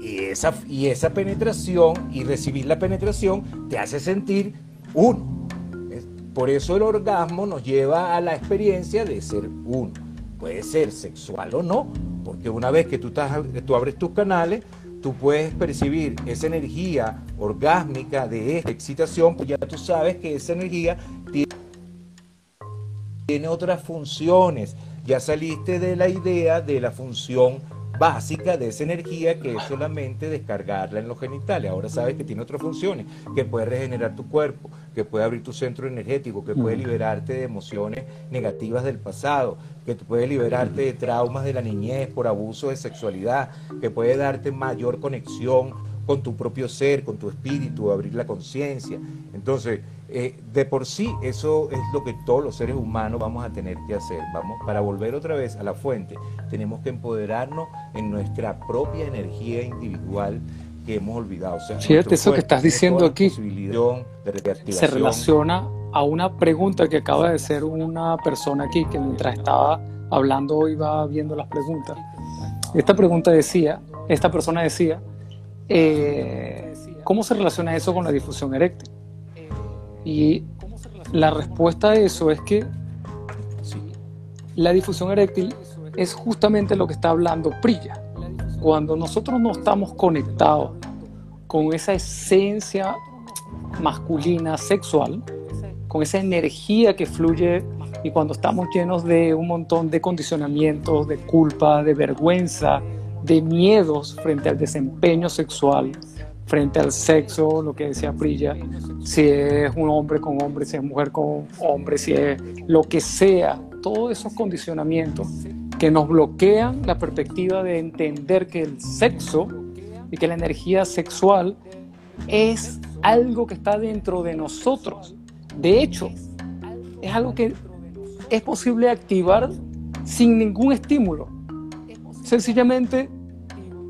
Y esa, y esa penetración y recibir la penetración te hace sentir uno. Por eso el orgasmo nos lleva a la experiencia de ser uno. Puede ser sexual o no, porque una vez que tú, estás, tú abres tus canales, tú puedes percibir esa energía orgásmica de esta excitación, pues ya tú sabes que esa energía tiene otras funciones. Ya saliste de la idea de la función básica de esa energía que es solamente descargarla en los genitales. Ahora sabes que tiene otras funciones, que puede regenerar tu cuerpo, que puede abrir tu centro energético, que puede liberarte de emociones negativas del pasado, que puede liberarte de traumas de la niñez por abuso de sexualidad, que puede darte mayor conexión con tu propio ser, con tu espíritu, abrir la conciencia. Entonces, eh, de por sí eso es lo que todos los seres humanos vamos a tener que hacer. Vamos, para volver otra vez a la fuente, tenemos que empoderarnos en nuestra propia energía individual que hemos olvidado. Fíjate, eso que estás diciendo aquí se relaciona a una pregunta que acaba de hacer una persona aquí, que mientras estaba hablando iba viendo las preguntas. Esta pregunta decía, esta persona decía, eh, ¿cómo se relaciona eso con la difusión eréctil? Y la respuesta a eso es que la difusión eréctil es justamente lo que está hablando Prilla. Cuando nosotros no estamos conectados con esa esencia masculina sexual, con esa energía que fluye y cuando estamos llenos de un montón de condicionamientos, de culpa, de vergüenza, de miedos frente al desempeño sexual, frente al sexo, lo que decía Prilla, si es un hombre con hombre, si es mujer con hombre, si es lo que sea, todos esos condicionamientos que nos bloquean la perspectiva de entender que el sexo y que la energía sexual es algo que está dentro de nosotros. De hecho, es algo que es posible activar sin ningún estímulo. Sencillamente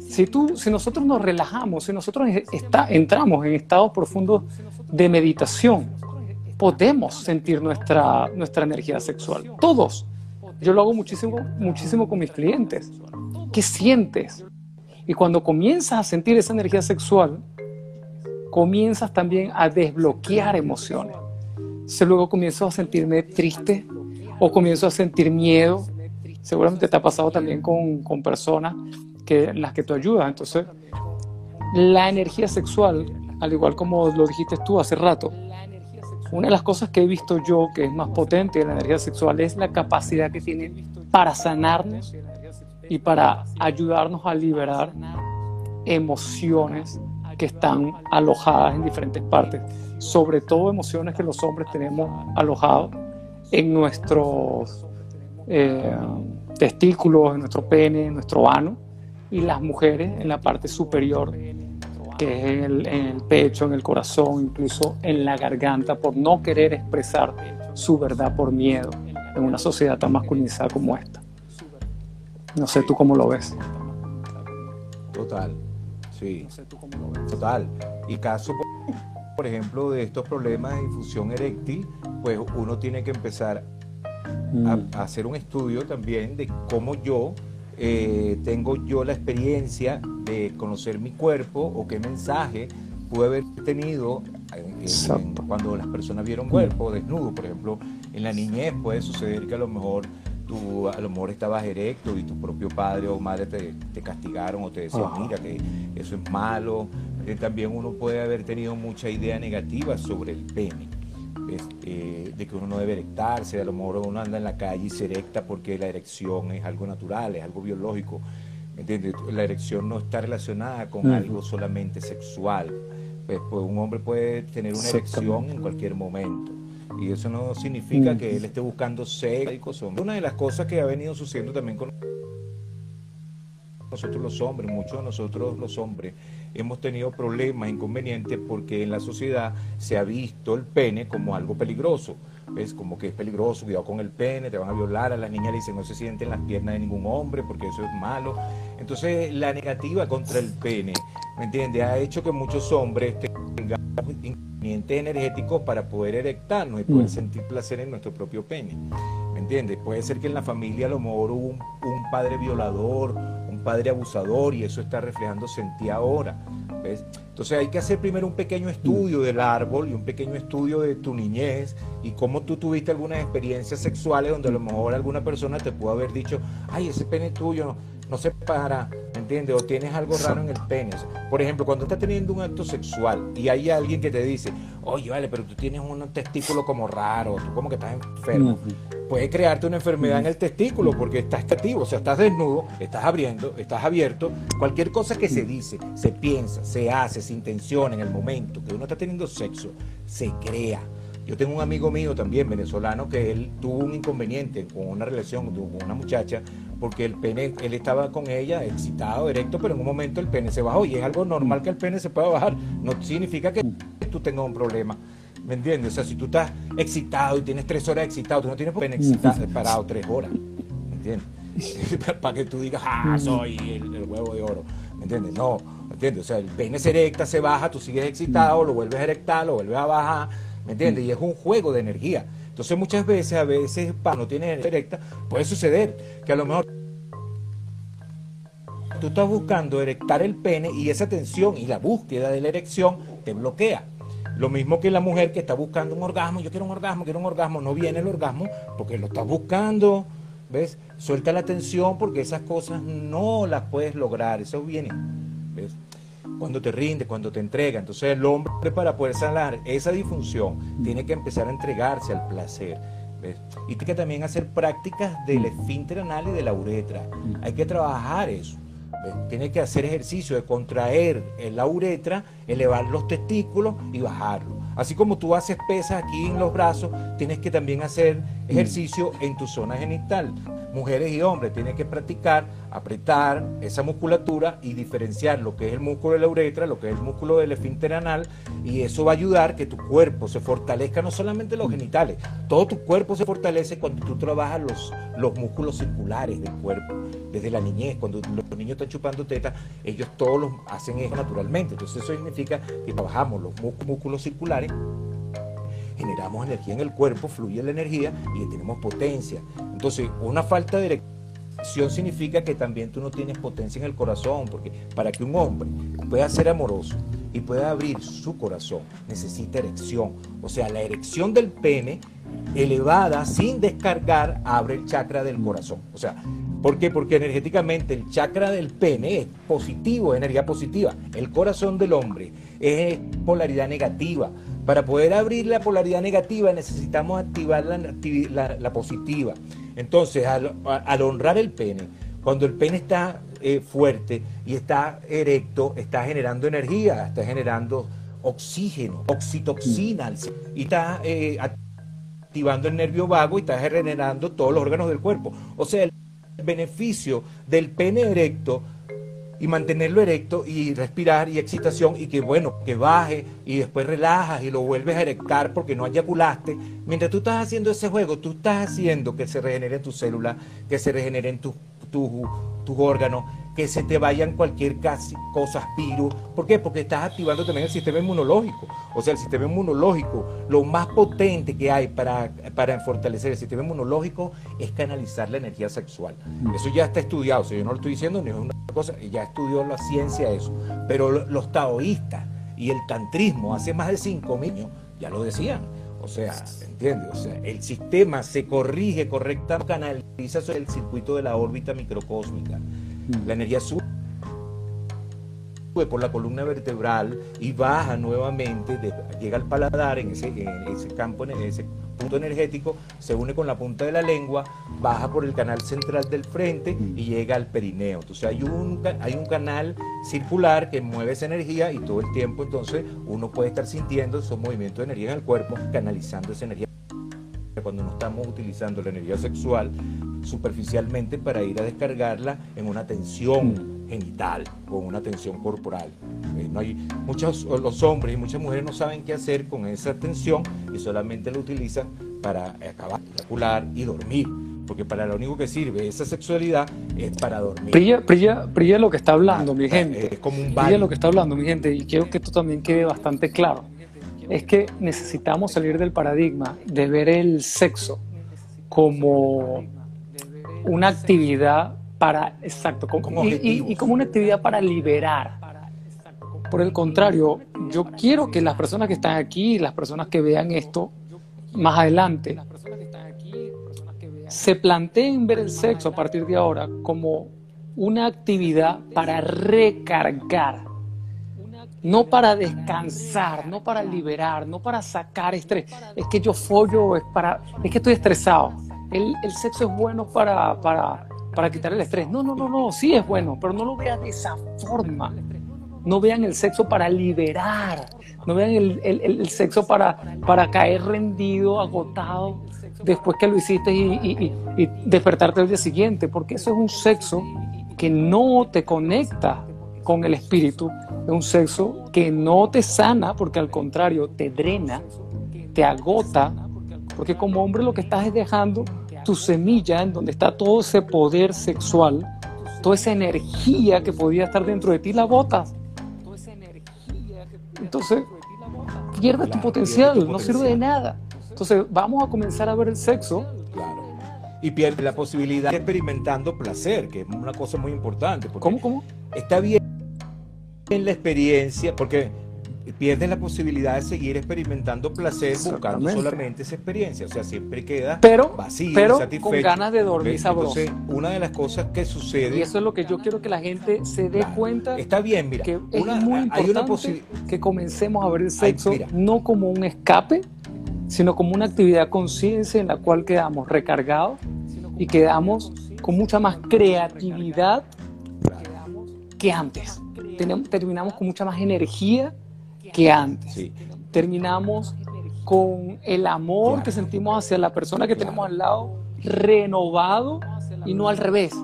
si, tú, si nosotros nos relajamos, si nosotros está, entramos en estados profundos de meditación, podemos sentir nuestra, nuestra energía sexual. Todos. Yo lo hago muchísimo, muchísimo con mis clientes. ¿Qué sientes? Y cuando comienzas a sentir esa energía sexual, comienzas también a desbloquear emociones. Si luego comienzo a sentirme triste o comienzo a sentir miedo. Seguramente te ha pasado también con, con personas que, las que te ayudan. Entonces, la energía sexual, al igual como lo dijiste tú hace rato, una de las cosas que he visto yo que es más potente de la energía sexual es la capacidad que tiene para sanarnos y para ayudarnos a liberar emociones que están alojadas en diferentes partes, sobre todo emociones que los hombres tenemos alojados en nuestros eh, testículos, en nuestro pene, en nuestro ano, y las mujeres en la parte superior, que es en el, pecho, en el corazón, incluso en la garganta, por no querer expresar su verdad por miedo en una sociedad tan masculinizada como esta. No sé tú cómo lo ves. Total, sí. Total. Y caso, por ejemplo, de estos problemas de infusión eréctil, pues uno tiene que empezar a, mm. a hacer un estudio también de cómo yo eh, tengo yo la experiencia de conocer mi cuerpo o qué mensaje pude haber tenido cuando las personas vieron cuerpo desnudo. Por ejemplo, en la niñez puede suceder que a lo mejor tú a lo mejor estabas erecto y tu propio padre o madre te, castigaron o te decían, mira que eso es malo. Eh, también uno puede haber tenido mucha idea negativa sobre el pene. Eh, de que uno no debe erectarse, a lo mejor uno anda en la calle y se erecta porque la erección es algo natural, es algo biológico. ¿Entiendes? La erección no está relacionada con algo solamente sexual. Pues, pues, un hombre puede tener una erección en cualquier momento. Y eso no significa que él esté buscando sexo. Una de las cosas que ha venido sucediendo también con nosotros los hombres, muchos de nosotros los hombres, hemos tenido problemas, inconvenientes, porque en la sociedad se ha visto el pene como algo peligroso. ¿Ves? Como que es peligroso, cuidado con el pene, te van a violar. A las niñas le dicen no se sienten las piernas de ningún hombre porque eso es malo. Entonces, la negativa contra el pene, ¿me entiendes? Ha hecho que muchos hombres tengan inconvenientes energéticos para poder erectarnos y poder mm. sentir placer en nuestro propio pene. ¿Me entiendes? Puede ser que en la familia a lo mejor hubo un padre violador padre abusador y eso está reflejándose en ti ahora. ¿ves? Entonces hay que hacer primero un pequeño estudio del árbol y un pequeño estudio de tu niñez y cómo tú tuviste algunas experiencias sexuales donde a lo mejor alguna persona te pudo haber dicho, ay, ese pene tuyo no, no se para, ¿me entiendes? O tienes algo raro en el pene. Por ejemplo, cuando estás teniendo un acto sexual y hay alguien que te dice, oye, vale, pero tú tienes un testículo como raro, tú como que estás enfermo. Puede crearte una enfermedad en el testículo porque estás activo, o sea, estás desnudo, estás abriendo, estás abierto. Cualquier cosa que se dice, se piensa, se hace, se intenciona en el momento que uno está teniendo sexo, se crea. Yo tengo un amigo mío también venezolano que él tuvo un inconveniente con una relación con una muchacha porque el pene, él estaba con ella excitado, erecto, pero en un momento el pene se bajó y es algo normal que el pene se pueda bajar. No significa que tú tengas un problema. ¿Me entiendes? O sea, si tú estás excitado y tienes tres horas excitado, tú no tienes pene excitado, parado tres horas. ¿Me entiendes? [laughs] Para que tú digas, ah, soy el, huevo de oro. ¿Me entiendes? No, ¿me entiendes? O sea, el pene se erecta, se baja, tú sigues excitado, lo vuelves a erectar, lo vuelves a bajar. ¿Me entiendes? Y es un juego de energía. Entonces muchas veces, a veces, no tienes erecta, puede suceder que a lo mejor tú estás buscando erectar el pene y esa tensión y la búsqueda de la erección te bloquea. Lo mismo que la mujer que está buscando un orgasmo, yo quiero un orgasmo, quiero un orgasmo, no viene el orgasmo porque lo estás buscando, ¿ves? Suelta la tensión porque esas cosas no las puedes lograr, eso viene, ¿ves? Cuando te rinde, cuando te entrega. Entonces el hombre para poder sanar esa disfunción tiene que empezar a entregarse al placer. ¿ves? Y tiene que también hacer prácticas del esfínter anal y de la uretra. Hay que trabajar eso. Tiene que hacer ejercicio de contraer la uretra, elevar los testículos y bajarlo. Así como tú haces pesas aquí en los brazos, tienes que también hacer ejercicio en tu zona genital mujeres y hombres tienen que practicar, apretar esa musculatura y diferenciar lo que es el músculo de la uretra, lo que es el músculo del esfínter anal, y eso va a ayudar que tu cuerpo se fortalezca, no solamente los genitales, todo tu cuerpo se fortalece cuando tú trabajas los, los músculos circulares del cuerpo, desde la niñez, cuando los niños están chupando teta, ellos todos los hacen eso naturalmente, entonces eso significa que trabajamos los músculos circulares generamos energía en el cuerpo, fluye la energía y tenemos potencia. Entonces, una falta de erección significa que también tú no tienes potencia en el corazón, porque para que un hombre pueda ser amoroso y pueda abrir su corazón, necesita erección. O sea, la erección del pene elevada sin descargar abre el chakra del corazón. O sea, ¿por qué? Porque energéticamente el chakra del pene es positivo, energía positiva. El corazón del hombre es polaridad negativa. Para poder abrir la polaridad negativa necesitamos activar la, positiva. Entonces, al, honrar el pene, cuando el pene está eh, fuerte y está erecto, está generando energía, está generando oxígeno, oxitoxina, y está eh, activando el nervio vago y está generando todos los órganos del cuerpo. O sea, el beneficio del pene erecto y mantenerlo erecto y respirar y excitación y que bueno, que baje y después relajas y lo vuelves a erectar porque no eyaculaste. Mientras tú estás haciendo ese juego, tú estás haciendo que se regeneren tus células, que se regeneren tus órganos, que se te vayan cualquier cosa, virus. ¿Por qué? Porque estás activando también el sistema inmunológico. O sea, el sistema inmunológico, lo más potente que hay para, para fortalecer el sistema inmunológico es canalizar la energía sexual. Eso ya está estudiado. O sea, yo no lo estoy diciendo ni es una cosa, ya estudió la ciencia eso. Pero los taoístas y el tantrismo hace más de 5.000 años ya lo decían. O O sea, ¿entiendes? O sea, el sistema se corrige correctamente, canaliza el circuito de la órbita microcósmica. La energía sube por la columna vertebral y baja nuevamente, llega al paladar en ese, en ese campo, en ese punto energético, se une con la punta de la lengua, baja por el canal central del frente y llega al perineo. Entonces hay un, hay un canal circular que mueve esa energía y todo el tiempo entonces uno puede estar sintiendo esos movimientos de energía en el cuerpo, canalizando esa energía cuando no estamos utilizando la energía sexual superficialmente para ir a descargarla en una tensión genital o una tensión corporal. Eh, no hay, muchos los hombres y muchas mujeres no saben qué hacer con esa tensión y solamente la utilizan para acabar, ejacular y dormir. Porque para lo único que sirve esa sexualidad es para dormir. Brilla, brilla, brilla lo que está hablando, mi gente. Es como un Brilla lo que está hablando, mi gente. Y quiero que esto también quede bastante claro. Es que necesitamos salir del paradigma de ver el sexo como una actividad para, exacto, como, y, como una actividad para liberar. Por el contrario, yo quiero que las personas que están aquí, las personas que vean esto más adelante, se planteen ver el sexo a partir de ahora como una actividad para recargar, no para descansar, no para liberar, no para sacar estrés. Es que yo follo, es para, es que estoy estresado. El, el sexo es bueno para, para, para quitar el estrés. No, no, no, no, sí es bueno, pero no lo vean de esa forma. No vean el sexo para liberar, no vean el, el, sexo para, para caer rendido, agotado, después que lo hiciste y, y, despertarte el día siguiente, porque eso es un sexo que no te conecta con el espíritu, es un sexo que no te sana, porque al contrario, te drena, te agota, porque como hombre lo que estás es dejando tu semilla en donde está todo ese poder sexual, toda esa energía que podía estar dentro de ti, la botas. Entonces, pierdes tu potencial, no sirve de nada. Entonces, vamos a comenzar a ver el sexo. Y pierde la posibilidad de experimentando placer, que es una cosa muy importante. ¿Cómo, cómo? Está bien en la experiencia, porque pierdes la posibilidad de seguir experimentando placer buscando solamente esa experiencia. O sea, siempre queda pero, vacío, pero con ganas de dormir sabroso. Entonces, una de las cosas que sucede. Y eso es lo que yo quiero que la gente se dé cuenta. Está bien, mira. Que es muy importante que comencemos a ver el sexo no como un escape, sino como una actividad conciencia en la cual quedamos recargados y quedamos con mucha más creatividad que antes. terminamos con mucha más energía que antes. Terminamos con el amor que sentimos hacia la persona que tenemos al lado renovado y no al revés.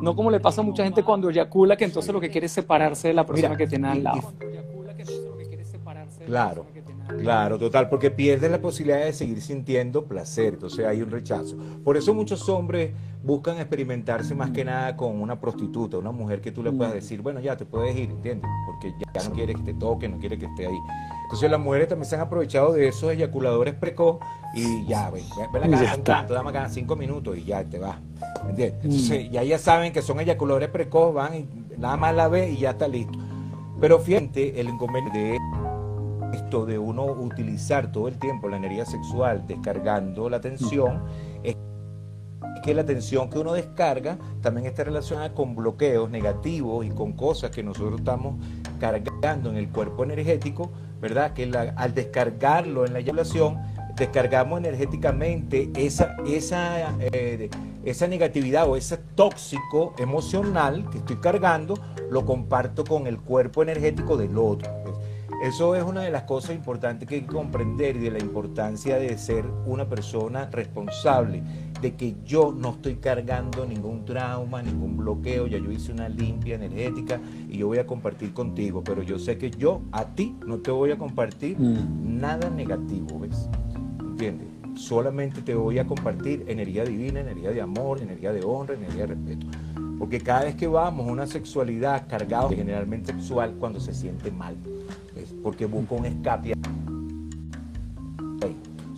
No como le pasa a mucha gente cuando eyacula, que entonces lo que quiere es separarse de la persona que tiene al lado. Claro. Claro, total, porque pierdes la posibilidad de seguir sintiendo placer, entonces hay un rechazo. Por eso muchos hombres buscan experimentarse más que nada con una prostituta, una mujer que tú le puedas decir, bueno, ya te puedes ir, ¿entiendes? Porque ya no quiere que te toque, no quiere que esté ahí. Entonces las mujeres también se han aprovechado de esos eyaculadores precoz y ya, ven, ven acá, te damos acá cinco minutos y ya te vas, ¿entiendes? Entonces ya ya saben que son eyaculadores precoz, van y nada más la ve y ya está listo. Pero fíjate, el inconveniente de esto de uno utilizar todo el tiempo la energía sexual descargando la tensión, es que la tensión que uno descarga también está relacionada con bloqueos negativos y con cosas que nosotros estamos cargando en el cuerpo energético, ¿verdad? Que al descargarlo en la eyaculación, descargamos energéticamente esa, esa, eh, esa negatividad o ese tóxico emocional que estoy cargando, lo comparto con el cuerpo energético del otro. Eso es una de las cosas importantes que hay que comprender y de la importancia de ser una persona responsable, de que yo no estoy cargando ningún trauma, ningún bloqueo, ya yo hice una limpia energética y yo voy a compartir contigo, pero yo sé que yo a ti no te voy a compartir mm. nada negativo, ¿ves? ¿Entiendes? Solamente te voy a compartir energía divina, energía de amor, energía de honra, energía de respeto. Porque cada vez que vamos a una sexualidad cargada, generalmente sexual, cuando se siente mal porque busca un escape.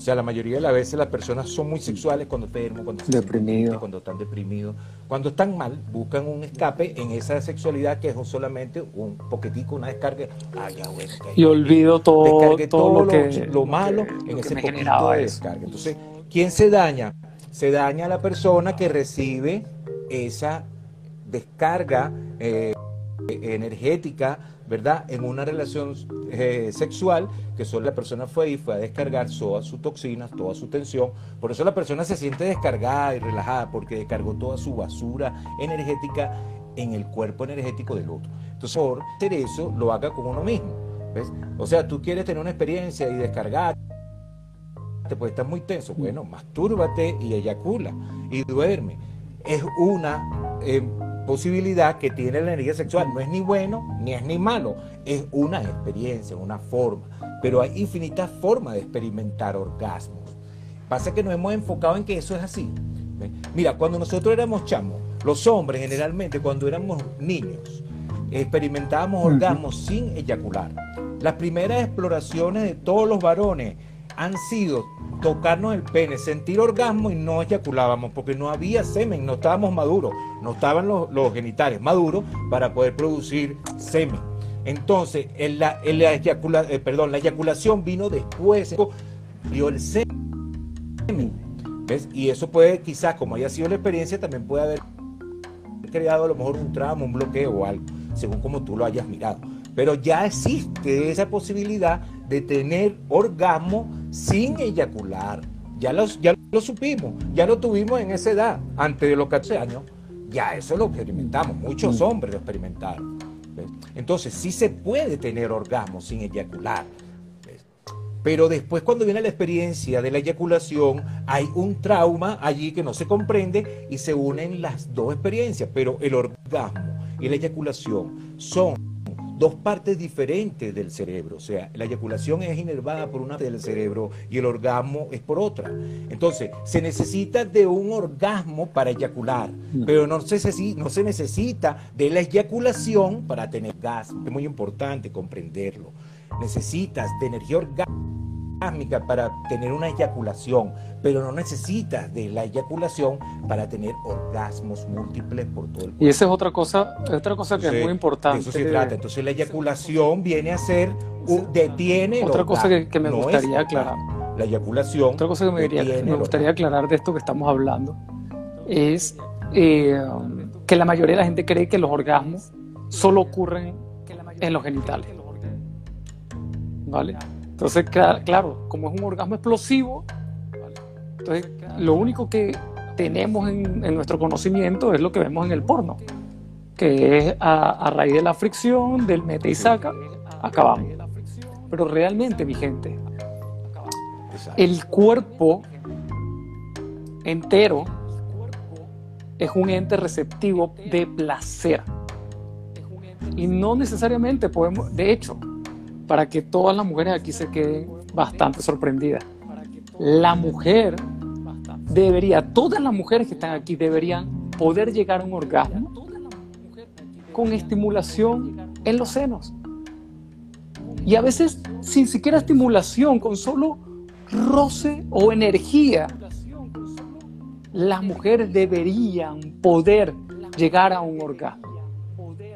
O sea, la mayoría de las veces las personas son muy sexuales cuando enfermos, cuando están deprimidos, cuando están deprimidos, cuando están mal, buscan un escape en esa sexualidad que es solamente un poquetico, una descarga. Ya, bueno, y olvido todo, todo, lo, que, lo, malo en ese poquito de descarga. Entonces, ¿quién se daña? Se daña la persona que recibe esa descarga eh, energética ¿verdad? En una relación eh, sexual, que solo la persona fue y fue a descargar todas sus toxinas, toda su tensión. Por eso la persona se siente descargada y relajada, porque descargó toda su basura energética en el cuerpo energético del otro. Entonces, por hacer eso, lo haga con uno mismo. ¿ves? O sea, tú quieres tener una experiencia y descargar pues estás muy tenso. Bueno, mastúrbate y eyacula y duerme. Es una eh, posibilidad que tiene la energía sexual. No es ni bueno ni es ni malo, es una experiencia, una forma. Pero hay infinitas formas de experimentar orgasmos. Pasa que nos hemos enfocado en que eso es así. Mira, cuando nosotros éramos chamos, los hombres generalmente cuando éramos niños, experimentábamos orgasmos sin eyacular. Las primeras exploraciones de todos los varones han sido tocarnos el pene, sentir orgasmo y no eyaculábamos porque no había semen, no estábamos maduros, no estaban los, genitales maduros para poder producir semen. Entonces, la, eh, perdón, la eyaculación vino después, dio el semen. ¿ves? Y eso puede, quizás, como haya sido la experiencia, también puede haber creado a lo mejor un tramo, un bloqueo o algo, según como tú lo hayas mirado. Pero ya existe esa posibilidad de tener orgasmo sin eyacular. Ya, los, ya lo supimos, ya lo tuvimos en esa edad, antes de los 14 años. Ya eso lo experimentamos, muchos mm. hombres lo experimentaron. Entonces sí se puede tener orgasmo sin eyacular. Pero después cuando viene la experiencia de la eyaculación, hay un trauma allí que no se comprende y se unen las dos experiencias. Pero el orgasmo y la eyaculación son dos partes diferentes del cerebro. O sea, la eyaculación es inervada por una parte del cerebro y el orgasmo es por otra. Entonces, se necesita de un orgasmo para eyacular, pero no se, no se necesita de la eyaculación para tener gas. Es muy importante comprenderlo. Necesitas de energía orgánica para tener una eyaculación, pero no necesitas de la eyaculación para tener orgasmos múltiples por todo el cuerpo. Y esa es otra cosa, otra cosa que es muy importante. eso se trata. Entonces la eyaculación viene a ser, detiene. Otra cosa que, me gustaría aclarar. La eyaculación. Otra cosa que me, me gustaría aclarar de esto que estamos hablando es eh, que la mayoría de la gente cree que los orgasmos solo ocurren en los genitales. ¿Vale? Entonces, claro, como es un orgasmo explosivo, entonces lo único que tenemos en, nuestro conocimiento es lo que vemos en el porno, que es a, raíz de la fricción, del mete y saca, acabamos. Pero realmente, mi gente, el cuerpo entero es un ente receptivo de placer. Y no necesariamente podemos, de hecho, para que todas las mujeres aquí se queden bastante sorprendidas. La mujer debería, todas las mujeres que están aquí deberían poder llegar a un orgasmo con estimulación en los senos. Y a veces sin siquiera estimulación, con solo roce o energía, las mujeres deberían poder llegar a un orgasmo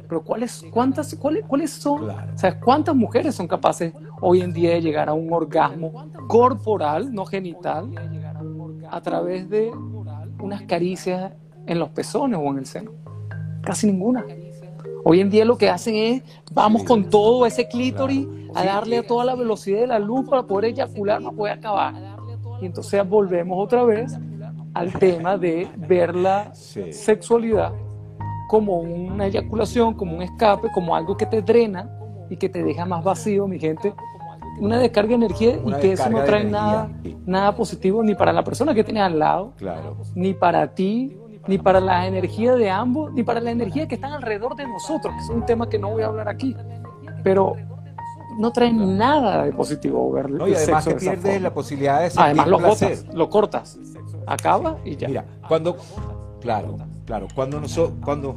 pero ¿cuáles, cuántas, cuáles, cuáles son? ¿cuántas mujeres son capaces hoy en día de llegar a un orgasmo corporal, no genital, a través de unas caricias en los pezones o en el seno? Casi ninguna. Hoy en día lo que hacen es, vamos con todo ese clítoris a darle a toda la velocidad de la luz para poder eyacular, no puede acabar. Y entonces volvemos otra vez al tema de ver la sexualidad como una eyaculación, como un escape, como algo que te drena y que te deja más vacío, mi gente. Una descarga de energía y que eso no trae nada, nada positivo ni para la persona que tienes al lado, ni para ti, ni para la energía de ambos, ni para la energía que están alrededor de nosotros, que es un tema que no voy a hablar aquí. Pero no trae nada de positivo verlo. y además que pierdes la posibilidad de Además lo cortas, lo cortas, acaba y ya. Mira, cuando, claro, Claro, cuando, nosotros, cuando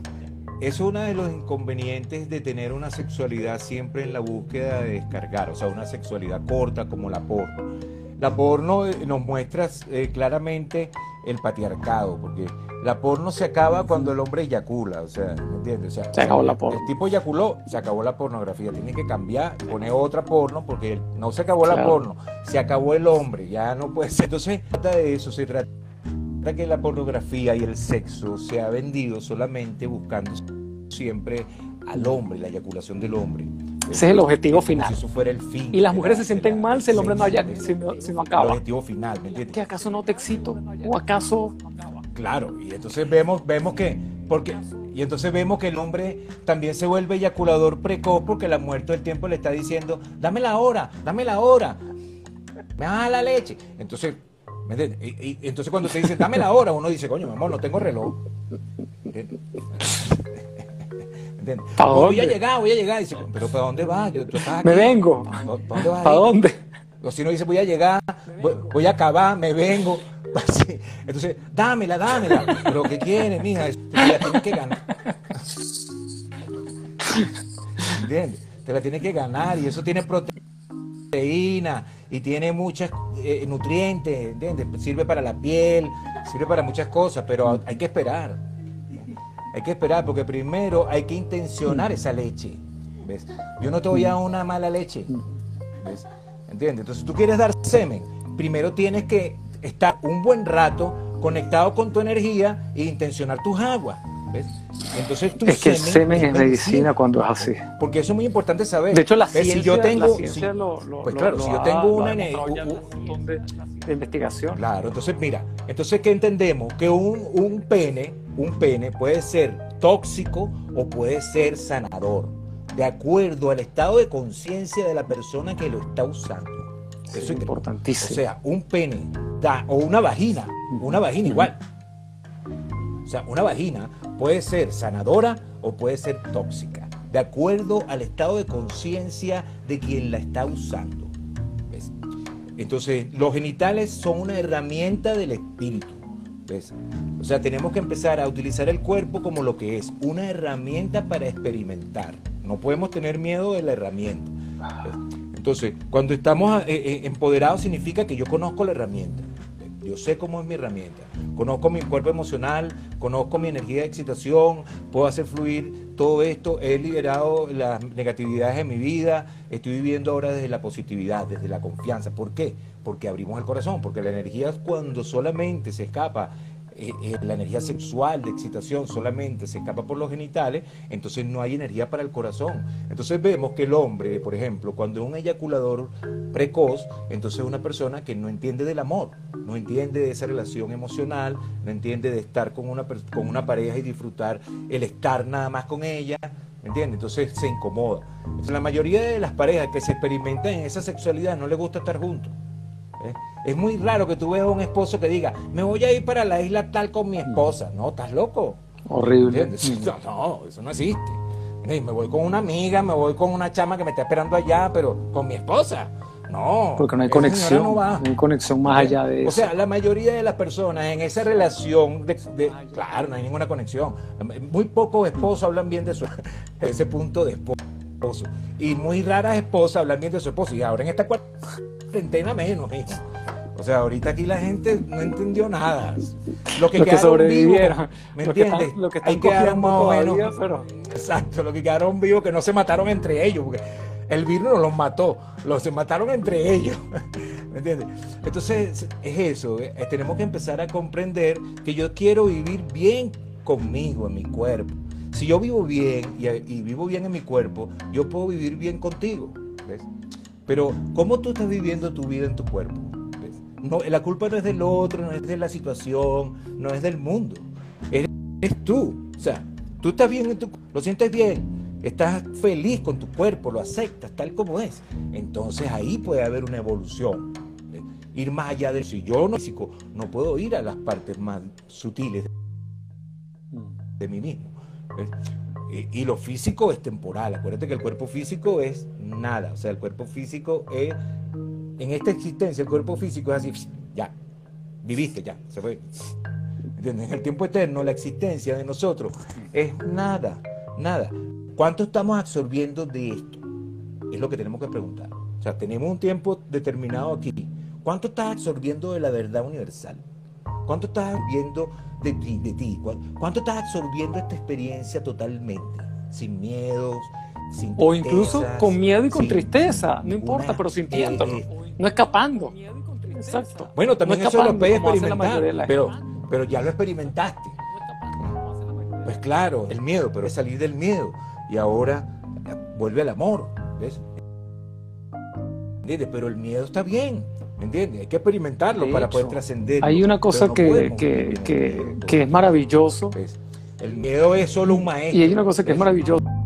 eso es uno de los inconvenientes de tener una sexualidad siempre en la búsqueda de descargar, o sea, una sexualidad corta como la porno. la porno eh, nos muestra eh, claramente el patriarcado, porque la porno se acaba cuando el hombre eyacula, o sea, ¿me entiendes? se acabó la porno. El tipo eyaculó, se acabó la pornografía, tiene que cambiar, poner otra porno, porque no se acabó la porno, se acabó el hombre, ya no puede ser. Entonces, trata de eso, se trata que la pornografía y el sexo se ha vendido solamente buscando siempre al hombre, la eyaculación del hombre. Ese es el objetivo final. Si eso fuera el fin. Y las mujeres se sienten mal si el hombre no, haya, si no, acaba. El objetivo final, ¿me entiendes? ¿Que acaso no te excito? ¿O acaso Claro, y entonces vemos, vemos que, porque, y entonces vemos que el hombre también se vuelve eyaculador precoz porque la muerte del tiempo le está diciendo, dame la hora, dame la hora, me da la leche. Entonces, Y, entonces cuando te dicen, dame la hora, uno dice, coño, mi amor, no tengo reloj. Voy a llegar, voy a llegar. Dice, pero ¿para dónde vas? Me vengo. ¿Para dónde vas? ¿Para dónde? O si no dice, voy a llegar, voy a acabar, me vengo. [laughs] Entonces, dámela, dámela. Pero ¿qué quieres, mija? Te la tienes que ganar. ¿Entiendes? Te la tienes que ganar y eso tiene proteína y tiene muchos eh, nutrientes, ¿entiendes? Sirve para la piel, sirve para muchas cosas, pero hay que esperar. Hay que esperar porque primero hay que intencionar esa leche. ¿Ves? Yo no te voy a dar una mala leche. ¿Ves? ¿Entiendes? Entonces tú quieres dar semen, primero tienes que estar un buen rato conectado con tu energía e intencionar tus aguas. ¿Ves? Entonces, tu es que el semen es medicina cuando es así. Porque eso es muy importante saber. De hecho, la ciencia, si yo tengo, lo, pues claro, si yo tengo una de, investigación. Claro, entonces mira, entonces ¿qué entendemos? Que un, un pene, un pene puede ser tóxico o puede ser sanador, de acuerdo al estado de conciencia de la persona que lo está usando. Eso es importantísimo. O sea, un pene da, o una vagina, una vagina igual. O sea, una vagina puede ser sanadora o puede ser tóxica, de acuerdo al estado de conciencia de quien la está usando. Entonces, los genitales son una herramienta del espíritu. ¿ves? O sea, tenemos que empezar a utilizar el cuerpo como lo que es, una herramienta para experimentar. No podemos tener miedo de la herramienta. Entonces, cuando estamos eh, eh, empoderados significa que yo conozco la herramienta. Yo sé cómo es mi herramienta. Conozco mi cuerpo emocional, conozco mi energía de excitación, puedo hacer fluir todo esto. He liberado las negatividades de mi vida. Estoy viviendo ahora desde la positividad, desde la confianza. ¿Por qué? Porque abrimos el corazón, porque la energía cuando solamente se escapa eh, eh, la energía sexual de excitación solamente se escapa por los genitales, entonces no hay energía para el corazón. Entonces vemos que el hombre, por ejemplo, cuando es un eyaculador precoz, entonces es una persona que no entiende del amor, no entiende de esa relación emocional, no entiende de estar con una, con una pareja y disfrutar el estar nada más con ella, ¿me entiende? Entonces se incomoda. la mayoría de las parejas que se experimentan en esa sexualidad no les gusta estar juntos. ¿eh? Es muy raro que tú veas a un esposo que diga, me voy a ir para la isla tal con mi esposa. No, estás loco. Horrible. No, eso no existe. Me voy con una amiga, me voy con una chama que me está esperando allá, pero con mi esposa. No. Porque no hay conexión. No, hay conexión más allá de eso. O sea, la mayoría de las personas en esa relación, de, claro, no hay ninguna conexión. Muy pocos esposos hablan bien de, su, [laughs] ese punto de esposo. Y muy raras esposas hablan bien de su esposo. Y ahora en esta cuarentena menos, hijo. O sea, ahorita aquí la gente no entendió nada. Lo que, quedaron vivos, ¿me entiendes? Lo que, están, quedaron más o menos. Exacto, lo que quedaron vivos que no se mataron entre ellos, porque el virus no los mató, los se mataron entre ellos. [laughs] ¿Me entiendes? Entonces, es eso. Eh, tenemos que empezar a comprender que yo quiero vivir bien conmigo, en mi cuerpo. Si yo vivo bien y, y vivo bien en mi cuerpo, yo puedo vivir bien contigo. ¿ves? Pero, ¿cómo tú estás viviendo tu vida en tu cuerpo? No, la culpa no es del otro, no es de la situación, no es del mundo. Es, tú. O sea, tú estás bien en tu lo sientes bien, estás feliz con tu cuerpo, lo aceptas tal como es. Entonces ahí puede haber una evolución. Ir más allá del si yo no físico, no puedo ir a las partes más sutiles de mí mismo. Y, y lo físico es temporal. Acuérdate que el cuerpo físico es nada. O sea, el cuerpo físico es en esta existencia el cuerpo físico es así, ya, viviste, ya, se fue. En el tiempo eterno la existencia de nosotros es nada, nada. ¿Cuánto estamos absorbiendo de esto? Es lo que tenemos que preguntar. O sea, tenemos un tiempo determinado aquí. ¿Cuánto estás absorbiendo de la verdad universal? ¿Cuánto estás absorbiendo de ti, de ti? ¿Cuánto estás absorbiendo esta experiencia totalmente? Sin miedos, sin O incluso con miedo y con tristeza, no importa, pero sintiéndolo, no escapando. Exacto. Bueno, también eso lo puedes experimentar, pero, pero ya lo experimentaste. Pues claro, el miedo, pero es salir del miedo. Y ahora vuelve al amor, ¿ves? Pero el miedo está bien, ¿me entiendes? Hay que experimentarlo para poder trascender. Hay una cosa que, que, que, que, es maravilloso. El miedo es solo un maestro. Y hay una cosa que es maravillosa.